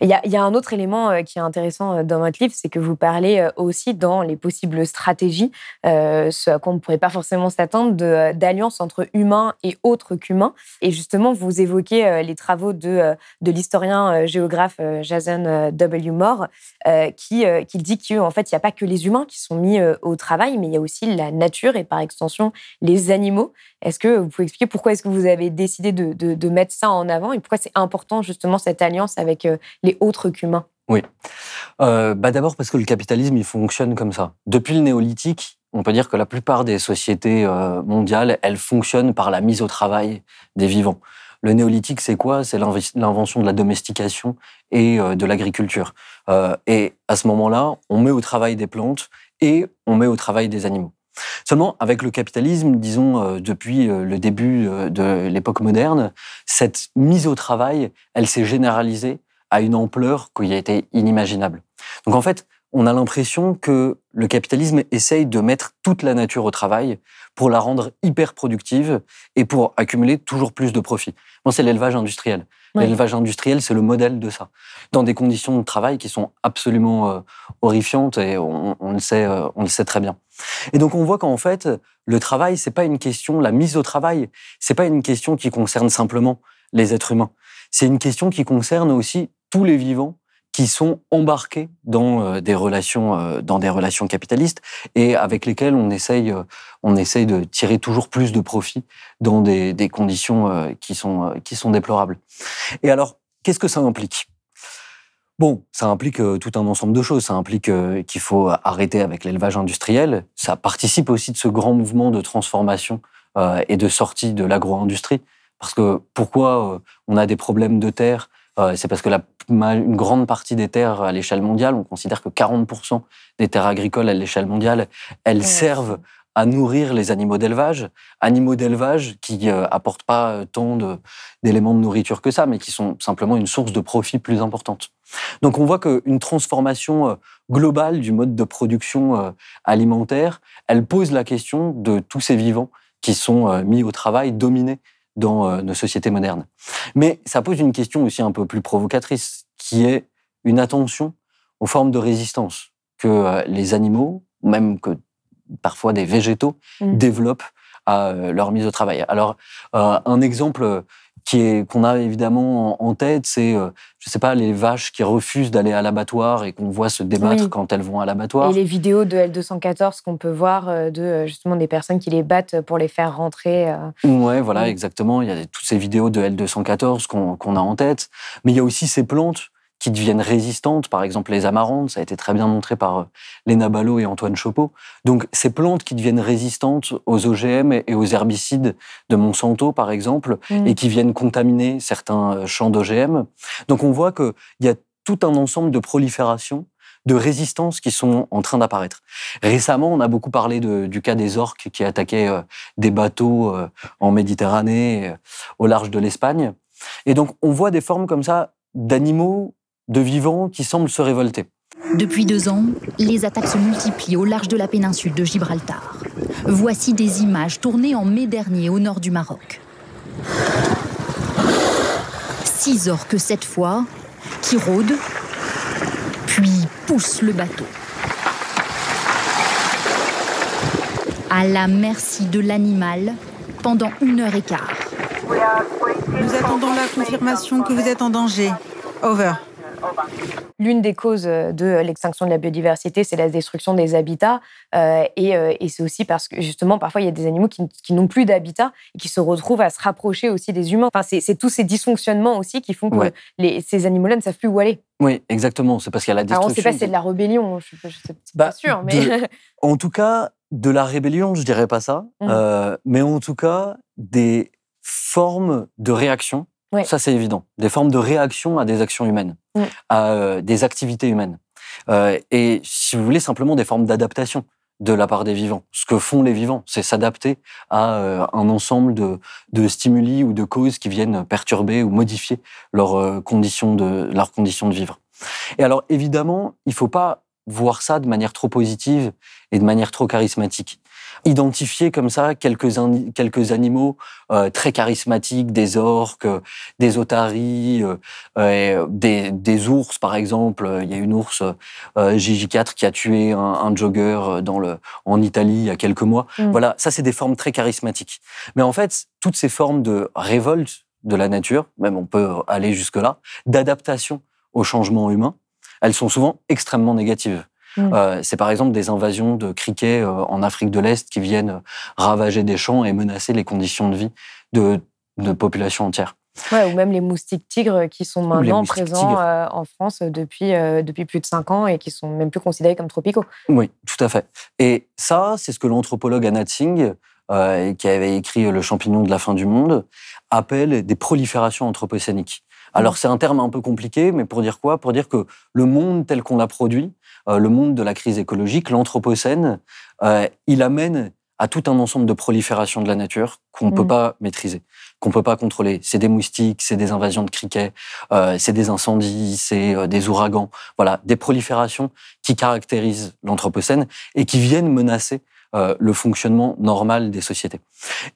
Il y, a, un autre élément euh, qui est intéressant euh, dans votre livre, c'est que vous parlez euh, aussi dans les possibles stratégies, ce à quoi on ne pourrait pas forcément s'attendre, d'alliances entre humains et autres qu'humains. Et justement, vous évoquez les travaux de, l'historien géographe Jason W. Moore, qui, qui dit qu'en fait, il n'y a pas que les humains qui sont mis au travail, mais il y a aussi la nature et par extension les animaux. Est-ce que vous pouvez expliquer pourquoi est-ce que vous avez décidé de, mettre ça en avant et pourquoi c'est important justement cette alliance avec euh, les autres qu'humains? Euh, bah D'abord parce que le capitalisme, il fonctionne comme ça. Depuis le néolithique, on peut dire que la plupart des sociétés euh, mondiales, elles fonctionnent par la mise au travail des vivants. Le néolithique, c'est quoi? C'est l'invention de la domestication et de l'agriculture. Et à ce moment-là, on met au travail des plantes et on met au travail des animaux. Seulement, avec le capitalisme, disons, euh, depuis euh, le début euh, de l'époque moderne, cette mise au travail, elle s'est généralisée à une ampleur qui a été inimaginable. Donc en fait, on a l'impression que le capitalisme essaye de mettre toute la nature au travail pour la rendre hyper productive et pour accumuler toujours plus de profits. Moi, c'est l'élevage industriel. Ouais. L'élevage industriel, c'est le modèle de ça. Dans des conditions de travail qui sont absolument euh, horrifiantes et on, on le sait, euh, on le sait très bien. Et donc on voit qu'en fait, le travail, c'est pas une question, la mise au travail, c'est pas une question qui concerne simplement les êtres humains. C'est une question qui concerne aussi tous les vivants qui sont embarqués dans euh, des relations, euh, dans des relations capitalistes et avec lesquels on essaye, euh, on essaye de tirer toujours plus de profit dans des, des conditions qui sont, qui sont déplorables. Et alors, qu'est-ce que ça implique? Bon, ça implique tout un ensemble de choses. Ça implique qu'il faut arrêter avec l'élevage industriel. Ça participe aussi de ce grand mouvement de transformation et de sortie de l'agro-industrie. Parce que pourquoi on a des problèmes de terre C'est parce que la une grande partie des terres à l'échelle mondiale, on considère que 40% des terres agricoles à l'échelle mondiale, elles servent à nourrir les animaux d'élevage, animaux d'élevage qui n'apportent euh, apportent pas euh, tant d'éléments de, nourriture que ça, mais qui sont simplement une source de profit plus importante. Donc on voit qu'une transformation euh, globale du mode de production alimentaire, elle pose la question de tous ces vivants qui sont mis au travail, dominés dans euh, nos sociétés modernes. Mais ça pose une question aussi un peu plus provocatrice, qui est une attention aux formes de résistance que euh, les animaux, même que parfois des végétaux, mmh. développent à euh, leur mise au travail. Alors, un exemple qui est qu'on a évidemment en tête, c'est, euh, je sais pas, les vaches qui refusent d'aller à l'abattoir et qu'on voit se débattre quand elles vont à l'abattoir. Et les vidéos de L214 qu'on peut voir euh, de euh, justement des personnes qui les battent pour les faire rentrer. Ouais, voilà, exactement. Il y a toutes ces vidéos de L214 qu'on a en tête, mais il y a aussi ces plantes qui deviennent résistantes, par exemple les amarantes, ça a été très bien montré par euh, Léna Ballot et Antoine Chopeau. Donc ces plantes qui deviennent résistantes aux OGM et aux herbicides de Monsanto, par exemple, mmh. et qui viennent contaminer certains euh, champs d'OGM. Donc on voit qu'il y a tout un ensemble de proliférations de résistances qui sont en train d'apparaître. Récemment, on a beaucoup parlé du cas des orques qui attaquaient euh, des bateaux en Méditerranée, au large de l'Espagne. Et donc, on voit des formes comme ça d'animaux de vivants qui semblent se révolter. Depuis deux ans, les attaques se multiplient au large de la péninsule de Gibraltar. Voici des images tournées en mai dernier au nord du Maroc. Six orques cette fois, qui rôdent, puis poussent le bateau. À la merci de l'animal pendant une heure et quart. Nous attendons la confirmation que vous êtes en danger. Over. L'une des causes euh, de l'extinction de la biodiversité, c'est la destruction des habitats. Euh, euh, et, c'est aussi parce que, justement, parfois, il y a des animaux qui, n'ont plus d'habitat et qui se retrouvent à se rapprocher aussi des humains. Enfin, c'est tous ces dysfonctionnements aussi qui font que ces animaux-là ne savent plus où aller. Oui, exactement. C'est parce qu'il y a la destruction. Alors, on ne sait pas si c'est de la rébellion, je ne suis pas bah, sûr. Mais... en tout cas, de la rébellion, je dirais pas ça. Mmh. mais en tout cas, des formes de réaction ça, c'est évident. Des formes de réaction à des actions humaines, à euh, des activités humaines. Euh, et si vous voulez, simplement des formes d'adaptation de la part des vivants. Ce que font les vivants, c'est s'adapter à euh, un ensemble de, de, stimuli ou de causes qui viennent perturber ou modifier leurs conditions de, leurs conditions de vivre. Et alors, évidemment, il ne faut pas voir ça de manière trop positive et de manière trop charismatique identifier comme ça quelques, quelques animaux euh, très charismatiques, des orques, des otaries, euh, euh, des, des, ours par exemple. Il y a une ours JJ4 qui a tué un, un, jogger dans le, en Italie il y a quelques mois. Mm. Voilà, ça c'est des formes très charismatiques. Mais en fait, toutes ces formes de révolte de la nature, même on peut aller jusque-là, d'adaptation au changement humain, elles sont souvent extrêmement négatives. Mm. Euh, c'est par exemple des invasions de criquets euh, en Afrique de l'Est qui viennent ravager des champs et menacer les conditions de vie de, de populations entières. Ouais, ou même les moustiques tigres qui sont maintenant présents euh, en France depuis, depuis plus de cinq ans et qui sont même plus considérés comme tropicaux. Oui, tout à fait. Et ça, c'est ce que l'anthropologue Anna Tsing, qui avait écrit Le champignon de la fin du monde, appelle des proliférations anthropocéniques. Alors c'est un terme un peu compliqué, mais pour dire quoi? Pour dire que le monde tel qu'on l'a produit, euh, le monde de la crise écologique, l'anthropocène, euh, il amène à tout un ensemble de prolifération de la nature qu'on ne peut mm. pas maîtriser, qu'on ne peut pas contrôler. C'est des moustiques, c'est des invasions de criquets, euh, c'est des incendies, c'est des ouragans. Voilà, des proliférations qui caractérisent l'anthropocène et qui viennent menacer le fonctionnement normal des sociétés.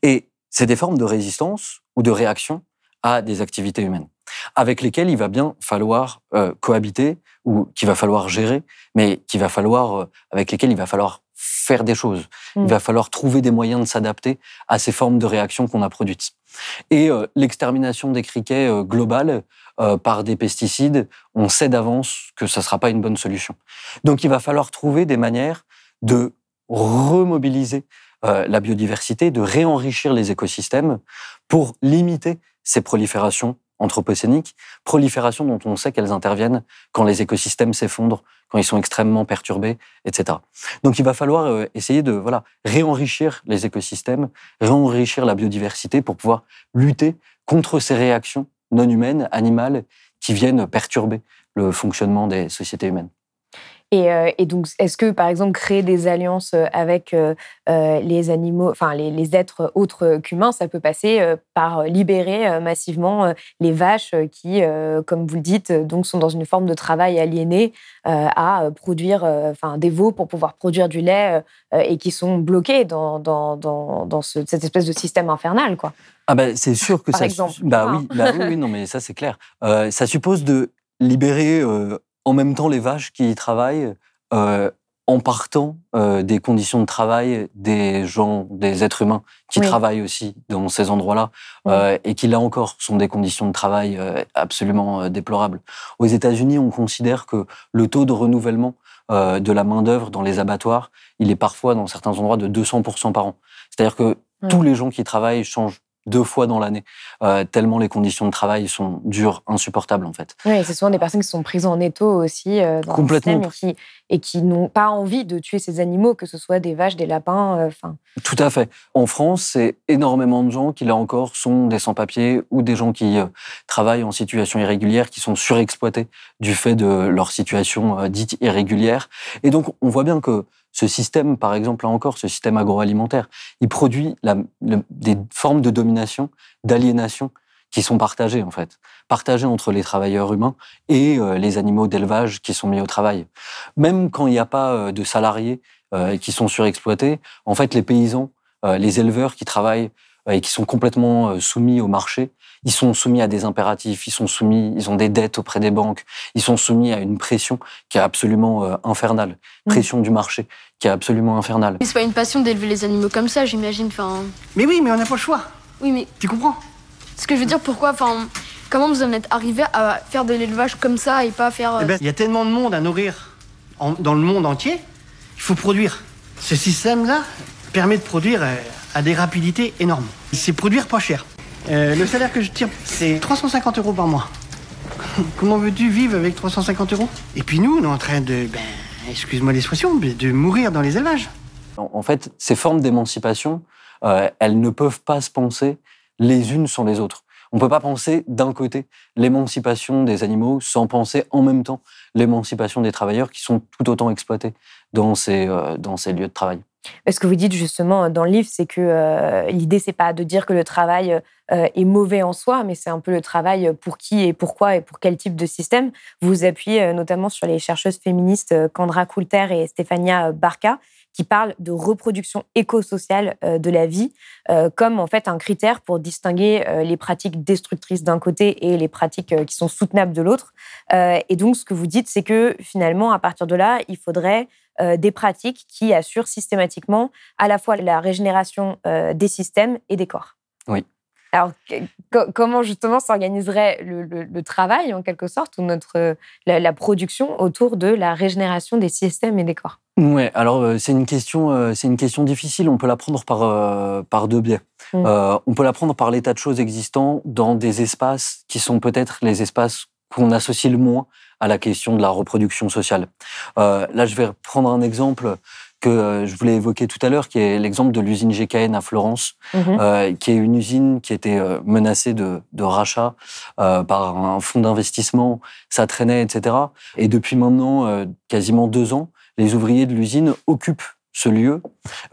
Et c'est des formes de résistance ou de réaction à des activités humaines avec lesquels il va bien falloir cohabiter ou qu'il va falloir gérer, mais qu'il va falloir, avec lesquels il va falloir faire des choses. Mm. Il va falloir trouver des moyens de s'adapter à ces formes de réactions qu'on a produites. Et euh, l'extermination des criquets euh, globale euh, par des pesticides, on sait d'avance que ça ne sera pas une bonne solution. Donc il va falloir trouver des manières de remobiliser euh, la biodiversité, de réenrichir les écosystèmes pour limiter ces proliférations anthropocéniques, proliférations dont on sait qu'elles interviennent quand les écosystèmes s'effondrent, quand ils sont extrêmement perturbés, etc. Donc il va falloir euh, essayer de voilà, réenrichir les écosystèmes, réenrichir la biodiversité pour pouvoir lutter contre ces réactions non humaines, animales, qui viennent perturber le fonctionnement des sociétés humaines. Et, euh, et donc, est-ce que, par exemple, créer des alliances euh, avec euh, les animaux, enfin les, les êtres autres qu'humains, ça peut passer euh, par libérer massivement les vaches qui, comme vous le dites, donc sont dans une forme de travail aliéné à produire, enfin des veaux pour pouvoir produire du lait et qui sont bloqués dans, dans, dans, dans ce- cette espèce de système infernal, quoi. Ah ben c'est sûr que Par ça. exemple. Bah Ah. oui, bah oui, oui, non mais ça c'est clair. Euh, ça suppose de libérer euh, en même temps les vaches qui y travaillent, euh, en partant euh, des conditions de travail des gens, des êtres humains qui Oui. travaillent aussi dans ces endroits-là Oui. euh, et qui là encore sont des conditions de travail euh, absolument euh, déplorables. Aux États-Unis, on considère que le taux de renouvellement euh, de la main d'œuvre dans les abattoirs, il est parfois dans certains endroits de 200% par an. C'est-à-dire que tous les gens qui travaillent changent deux fois dans l'année, euh, tellement les conditions de travail sont dures, insupportables en fait. Oui, c'est souvent des personnes qui sont prises en étau aussi euh, dans le Complètement. système et qui, n'ont pas envie de tuer ces animaux, que ce soit des vaches, des lapins, euh, enfin. Tout à fait. En France, c'est énormément de gens qui, là encore, sont des sans-papiers ou des gens qui travaillent en situation irrégulière, qui sont surexploités du fait de leur situation dite irrégulière. Et donc, on voit bien que ce système, par exemple, là encore, ce système agroalimentaire, il produit la- le- des formes de domination, d'aliénation qui sont partagées, en fait. Partagées entre les travailleurs humains et euh, les animaux d'élevage qui sont mis au travail. Même quand il n'y a pas euh, de salariés euh, qui sont surexploités, en fait, les paysans, les éleveurs qui travaillent et qui sont complètement soumis au marché, ils sont soumis à des impératifs, ils sont soumis, ils ont des dettes auprès des banques, ils sont soumis à une pression qui est absolument infernale, Mm. pression du marché qui est absolument infernale. C'est pas une passion d'élever les animaux comme ça, j'imagine. Enfin, Mais oui, mais on n'a pas le choix. oui, mais Tu comprends? ce que je veux dire, pourquoi, enfin, comment vous en êtes arrivé à faire de l'élevage comme ça et pas faire. euh, Eh ben, Il y a tellement de monde à nourrir en- dans le monde entier, il faut produire. Ce système-là permet de produire euh, à des rapidités énormes. C'est produire pas cher. Euh, le salaire que je tire, c'est 350 euros par mois. Comment veux-tu vivre avec 350 euros? Et puis nous, on est en train de, ben, excuse-moi l'expression, mais de mourir dans les élevages. En en fait, ces formes d'émancipation, euh, elles ne peuvent pas se penser les unes sans les autres. On ne peut pas penser d'un côté l'émancipation des animaux sans penser en même temps l'émancipation des travailleurs qui sont tout autant exploités dans ces, euh, dans ces lieux de travail. Ce que vous dites justement dans le livre, c'est que euh, l'idée, c'est pas de dire que le travail euh, est mauvais en soi, mais c'est un peu le travail pour qui et pourquoi et pour quel type de système. Vous vous appuyez euh, notamment sur les chercheuses féministes euh, Kendra Coulter et Stefania Barca, qui parlent de reproduction écosociale euh, de la vie euh, comme en fait un critère pour distinguer euh, les pratiques destructrices d'un côté et les pratiques euh, qui sont soutenables de l'autre. Euh, et donc, ce que vous dites, c'est que finalement, à partir de là, il faudrait euh, des pratiques qui assurent systématiquement à la fois la régénération euh, des systèmes et des corps. Oui. Alors, que- comment justement s'organiserait le, le- le travail, en quelque sorte, ou notre, euh, la, la production autour de la régénération des systèmes et des corps? Ouais, alors euh, c'est une question, euh, c'est une question difficile. On peut la prendre par euh, par deux biais. Mm. Euh, on peut la prendre par l'état de choses existant dans des espaces qui sont peut-être les espaces qu'on associe le moins à la question de la reproduction sociale. Euh, là, je vais prendre un exemple que euh, je voulais évoquer tout à l'heure, qui est l'exemple de l'usine GKN à Florence, Mhm. euh, qui est une usine qui était euh, menacée de, de rachat euh, par un fonds d'investissement. Ça traînait, etc. Et depuis maintenant euh, quasiment deux ans, les ouvriers de l'usine occupent ce lieu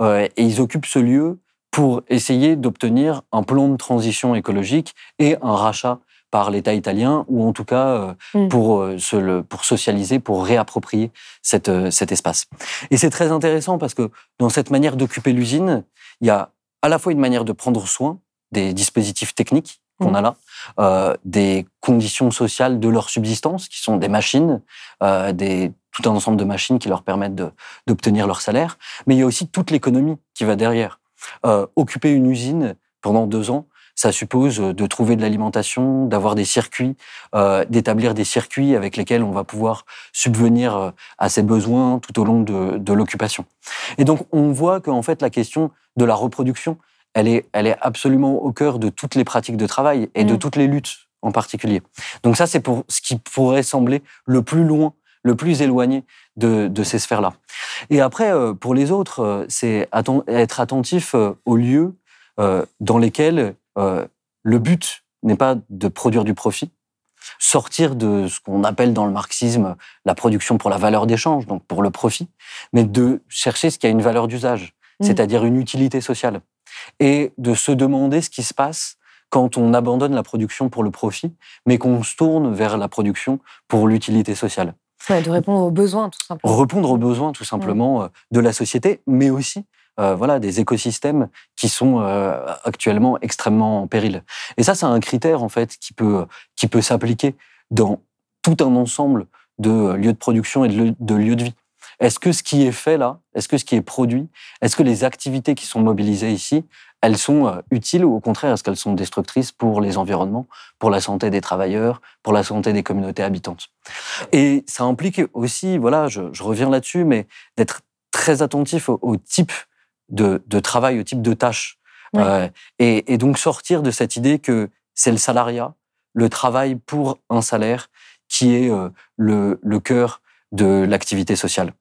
euh, et ils occupent ce lieu pour essayer d'obtenir un plan de transition écologique et un rachat par l'État italien ou en tout cas euh, Mm. pour, euh, se le, pour socialiser, pour réapproprier cette, euh, cet espace. Et c'est très intéressant parce que dans cette manière d'occuper l'usine, il y a à la fois une manière de prendre soin des dispositifs techniques qu'on Mm. a là, euh, des conditions sociales de leur subsistance, qui sont des machines, euh, des tout un ensemble de machines qui leur permettent d'obtenir leur salaire, mais il y a aussi toute l'économie qui va derrière. Euh, occuper une usine pendant deux ans, ça suppose de trouver de l'alimentation, d'avoir des circuits, euh, d'établir des circuits avec lesquels on va pouvoir subvenir euh, à ses besoins tout au long de, de l'occupation. Et donc on voit qu'en fait la question de la reproduction, elle est, elle est absolument au cœur de toutes les pratiques de travail et de Mm. toutes les luttes en particulier. Donc ça, c'est pour ce qui pourrait sembler le plus loin, le plus éloigné de, de ces sphères-là. Et après, euh, pour les autres, euh, c'est atten- être attentif euh, aux lieux euh, dans lesquels euh, le but n'est pas de produire du profit, sortir de ce qu'on appelle dans le marxisme la production pour la valeur d'échange, donc pour le profit, mais de chercher ce qui a une valeur d'usage, Mm. c'est-à-dire une utilité sociale, et de se demander ce qui se passe quand on abandonne la production pour le profit, mais qu'on se tourne vers la production pour l'utilité sociale. Ouais, de répondre aux besoins, tout simplement. Répondre aux besoins, tout simplement, euh, de la société, mais aussi euh, voilà, des écosystèmes qui sont euh, actuellement extrêmement en péril. Et ça, c'est un critère, en fait, qui peut, qui peut s'appliquer dans tout un ensemble de lieux de production et de, lieux- de vie. Est-ce que ce qui est fait là, est-ce que ce qui est produit, est-ce que les activités qui sont mobilisées ici, elles sont euh, utiles ou au contraire, est-ce qu'elles sont destructrices pour les environnements, pour la santé des travailleurs, pour la santé des communautés habitantes? Et ça implique aussi, voilà, je, reviens là-dessus, mais d'être très attentif au type de, de travail, au type de tâche. Ouais. Euh, et, et donc sortir de cette idée que c'est le salariat, le travail pour un salaire, qui est euh, le, le cœur de l'activité sociale.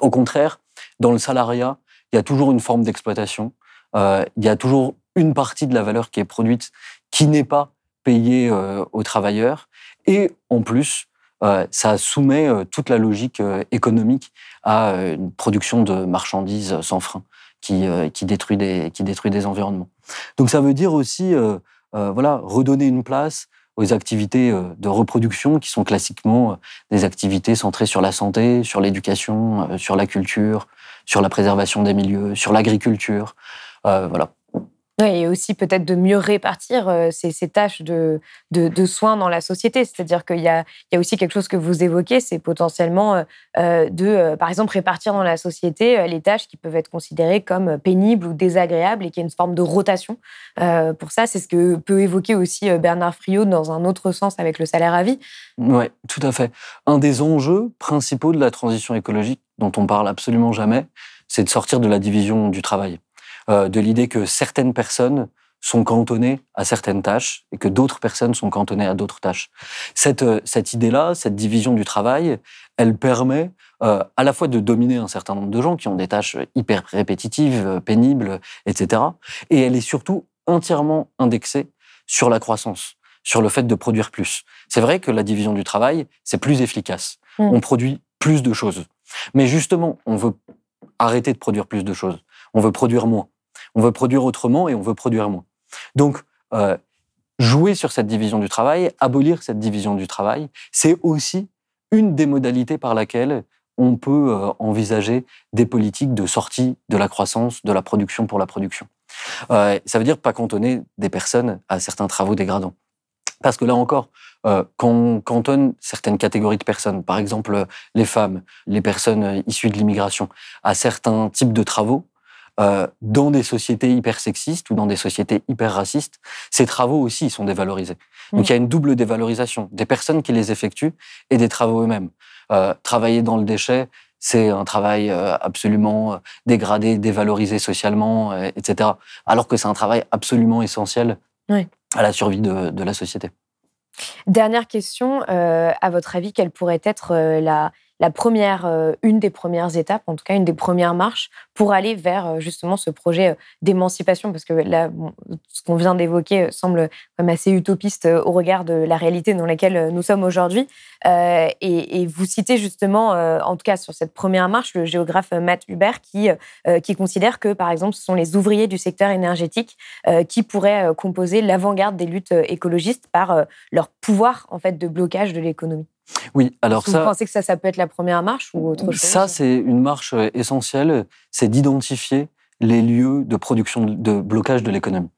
Au contraire, dans le salariat, il y a toujours une forme d'exploitation, euh, il y a toujours une partie de la valeur qui est produite qui n'est pas payée aux travailleurs, et en plus, ça soumet toute la logique économique à une production de marchandises sans frein qui, euh, qui, détruit, des, qui détruit des environnements. Donc ça veut dire aussi euh, euh, voilà, redonner une place aux activités de reproduction qui sont classiquement des activités centrées sur la santé, sur l'éducation, sur la culture, sur la préservation des milieux, sur l'agriculture. Euh, voilà. Et aussi peut-être de mieux répartir euh, ces, tâches de, soins dans la société. C'est-à-dire qu'il y a, aussi quelque chose que vous évoquez, c'est potentiellement euh, euh, de, par exemple, répartir dans la société les tâches qui peuvent être considérées comme pénibles ou désagréables et qu'il y a une forme de rotation. Pour ça, c'est ce que peut évoquer aussi Bernard Friot dans un autre sens avec le salaire à vie. Oui, tout à fait. Un des enjeux principaux de la transition écologique, dont on parle absolument jamais, c'est de sortir de la division du travail. Euh, de l'idée que certaines personnes sont cantonnées à certaines tâches et que d'autres personnes sont cantonnées à d'autres tâches. Cette, euh, cette idée-là, cette division du travail, elle permet euh, à la fois de dominer un certain nombre de gens qui ont des tâches hyper répétitives, pénibles, etc. Et elle est surtout entièrement indexée sur la croissance, sur le fait de produire plus. C'est vrai que la division du travail, c'est plus efficace. Mm. On produit plus de choses. Mais justement, on veut arrêter de produire plus de choses. On veut produire moins. On veut produire autrement et on veut produire moins. Donc, euh, jouer sur cette division du travail, abolir cette division du travail, c'est aussi une des modalités par laquelle on peut euh, envisager des politiques de sortie de la croissance, de la production pour la production. Euh, ça veut dire pas cantonner des personnes à certains travaux dégradants. Parce que là encore, quand on cantonne certaines catégories de personnes, par exemple les femmes, les personnes issues de l'immigration, à certains types de travaux, euh, dans des sociétés hyper sexistes ou dans des sociétés hyper racistes, ces travaux aussi sont dévalorisés. Donc Mm. il y a une double dévalorisation des personnes qui les effectuent et des travaux eux-mêmes. Euh, travailler dans le déchet, c'est un travail euh, absolument dégradé, dévalorisé socialement, etc. Alors que c'est un travail absolument essentiel Oui. à la survie de, de la société. Dernière question, euh, à votre avis, quelle pourrait être la, la première, euh, une des premières étapes, en tout cas une des premières marches, pour aller vers euh, justement ce projet euh, d'émancipation Parce que là, ce qu'on vient d'évoquer semble quand même assez utopiste au regard de la réalité dans laquelle nous sommes aujourd'hui. Et, vous citez justement, en tout cas sur cette première marche, le géographe Matt Hubert qui, qui considère que, par exemple, ce sont les ouvriers du secteur énergétique qui pourraient composer l'avant-garde des luttes écologistes par leur pouvoir en fait de blocage de l'économie. Oui, alors ça, Vous pensez que ça, ça peut être la première marche ou autre chose? ça c'est une marche euh, essentielle, c'est d'identifier les lieux de production de- blocage de l'économie.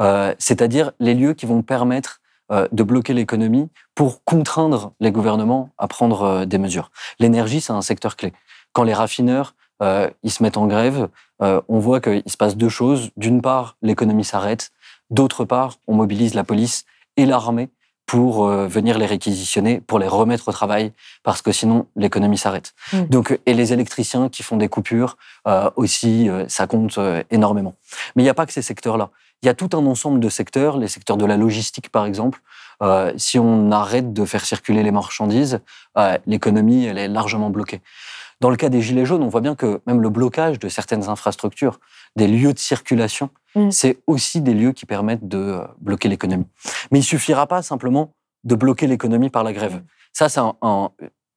Euh, C'est-à-dire les lieux qui vont permettre euh, de bloquer l'économie pour contraindre les gouvernements à prendre euh, des mesures. L'énergie, c'est un secteur clé. Quand les raffineurs euh, ils se mettent en grève, euh, on voit qu'il se passe deux choses. D'une part, l'économie s'arrête. D'autre part, on mobilise la police et l'armée pour euh, venir les réquisitionner, pour les remettre au travail, parce que sinon l'économie s'arrête. Mm. Donc, et les électriciens qui font des coupures euh, aussi, euh, ça compte euh, énormément. Mais il n'y a pas que ces secteurs-là. Il y a tout un ensemble de secteurs, les secteurs de la logistique par exemple. Euh, si on arrête de faire circuler les marchandises, euh, l'économie elle est largement bloquée. Dans le cas des gilets jaunes, on voit bien que même le blocage de certaines infrastructures, des lieux de circulation, Mm. c'est aussi des lieux qui permettent de euh, bloquer l'économie. Mais il suffira pas simplement de bloquer l'économie par la grève. Ça, c'est un- un-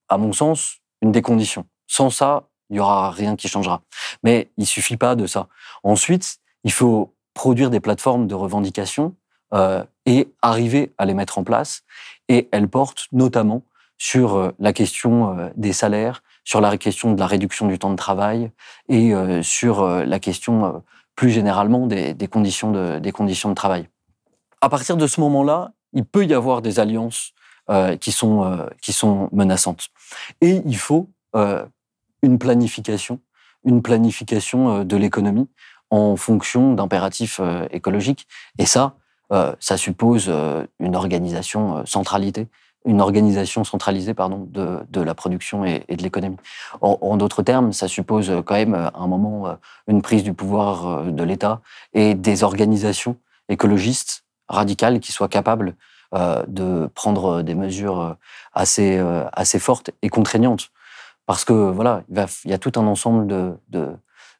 à mon sens une des conditions. Sans ça, il y aura rien qui changera. Mais il suffit pas de ça. Ensuite, il faut produire des plateformes de revendication euh, et arriver à les mettre en place. Et elles portent notamment sur euh, la question des salaires, sur la question de la réduction du temps de travail et euh, sur euh, la question euh, plus généralement des, conditions de, des conditions de travail. À partir de ce moment-là, il peut y avoir des alliances qui, sont, qui sont menaçantes. Et il faut une planification, une planification de l'économie en fonction d'impératifs écologiques. Et ça, ça suppose une organisation centralité, une organisation centralisée pardon, de, de la production et, et de l'économie. En, en d'autres termes, ça suppose euh, quand même euh, à un moment euh, une prise du pouvoir euh, de l'État et des organisations écologistes radicales qui soient capables euh, de prendre des mesures euh, assez, euh, assez fortes et contraignantes. Parce que voilà, il, y a tout un ensemble de, de,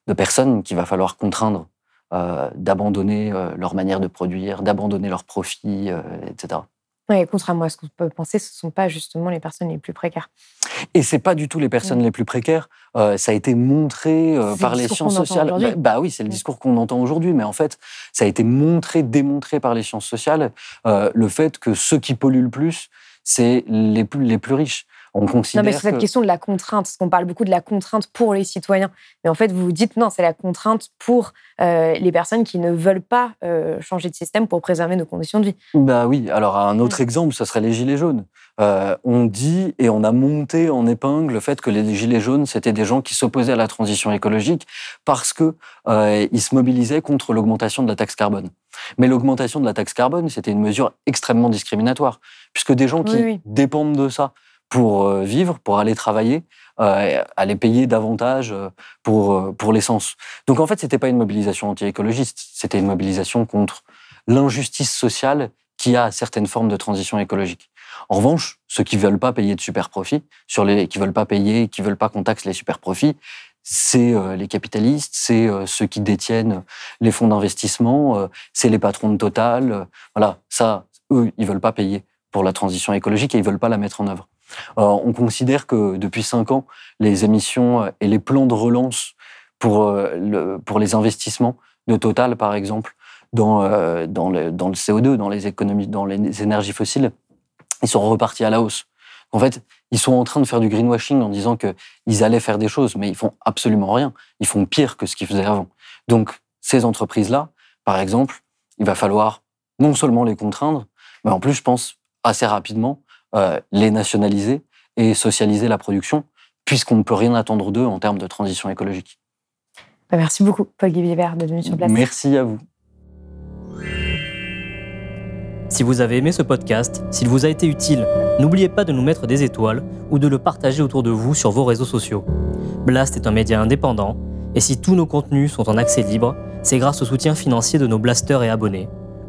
de personnes qu'il va falloir contraindre euh, d'abandonner euh, leur manière de produire, d'abandonner leurs profits, euh, etc. Ouais, contrairement à ce qu'on peut penser, ce ne sont pas justement les personnes les plus précaires. Et c'est pas du tout les personnes les plus précaires. Euh, ça a été montré euh, par le les sciences sociales. Bah, bah oui, c'est le Mm. discours qu'on entend aujourd'hui, mais en fait, ça a été montré, démontré par les sciences sociales euh, le fait que ceux qui polluent le plus, c'est les plus les plus riches. On considère Non, mais c'est cette que- question de la contrainte, parce qu'on parle beaucoup de la contrainte pour les citoyens. Mais en fait, vous vous dites non, c'est la contrainte pour euh, les personnes qui ne veulent pas euh, changer de système pour préserver nos conditions de vie. Bah oui, alors un autre Mm. exemple, ce serait les gilets jaunes. Euh, on dit et on a monté en épingle le fait que les gilets jaunes, c'était des gens qui s'opposaient à la transition écologique parce que ils se mobilisaient contre l'augmentation de la taxe carbone. Mais l'augmentation de la taxe carbone, c'était une mesure extrêmement discriminatoire, puisque des gens qui Oui, oui. dépendent de ça pour euh, vivre, pour aller travailler, euh, allaient payer davantage euh, pour, euh, pour l'essence. Donc en fait, c'était pas une mobilisation anti-écologiste, c'était une mobilisation contre l'injustice sociale qui a certaines formes de transition écologique. En revanche, ceux qui veulent pas payer de super profits, sur les qui veulent pas payer, qui veulent pas qu'on taxe les super profits, c'est les capitalistes, c'est ceux qui détiennent les fonds d'investissement, c'est les patrons de Total. voilà, ça, eux, ils veulent pas payer pour la transition écologique et ils veulent pas la mettre en œuvre. Euh, on considère que depuis cinq ans, les émissions euh, et les plans de relance pour, euh, pour les investissements de Total, par exemple, dans, dans, le, dans le CO2, dans les économies, dans les énergies fossiles, ils sont repartis à la hausse. En fait, ils sont en train de faire du greenwashing en disant qu'ils allaient faire des choses, mais ils font absolument rien. Ils font pire que ce qu'ils faisaient avant. Donc, ces entreprises-là, par exemple, il va falloir non seulement les contraindre, mais en plus, je pense, assez rapidement, euh, les nationaliser et socialiser la production, puisqu'on ne peut rien attendre d'eux en termes de transition écologique. Bah, merci beaucoup, Paul Guébivert, de venir sur place. Merci à vous. Si vous avez aimé ce podcast, s'il vous a été utile, n'oubliez pas de nous mettre des étoiles ou de le partager autour de vous sur vos réseaux sociaux. Blast est un média indépendant, et si tous nos contenus sont en accès libre, c'est grâce au soutien financier de nos blasters et abonnés.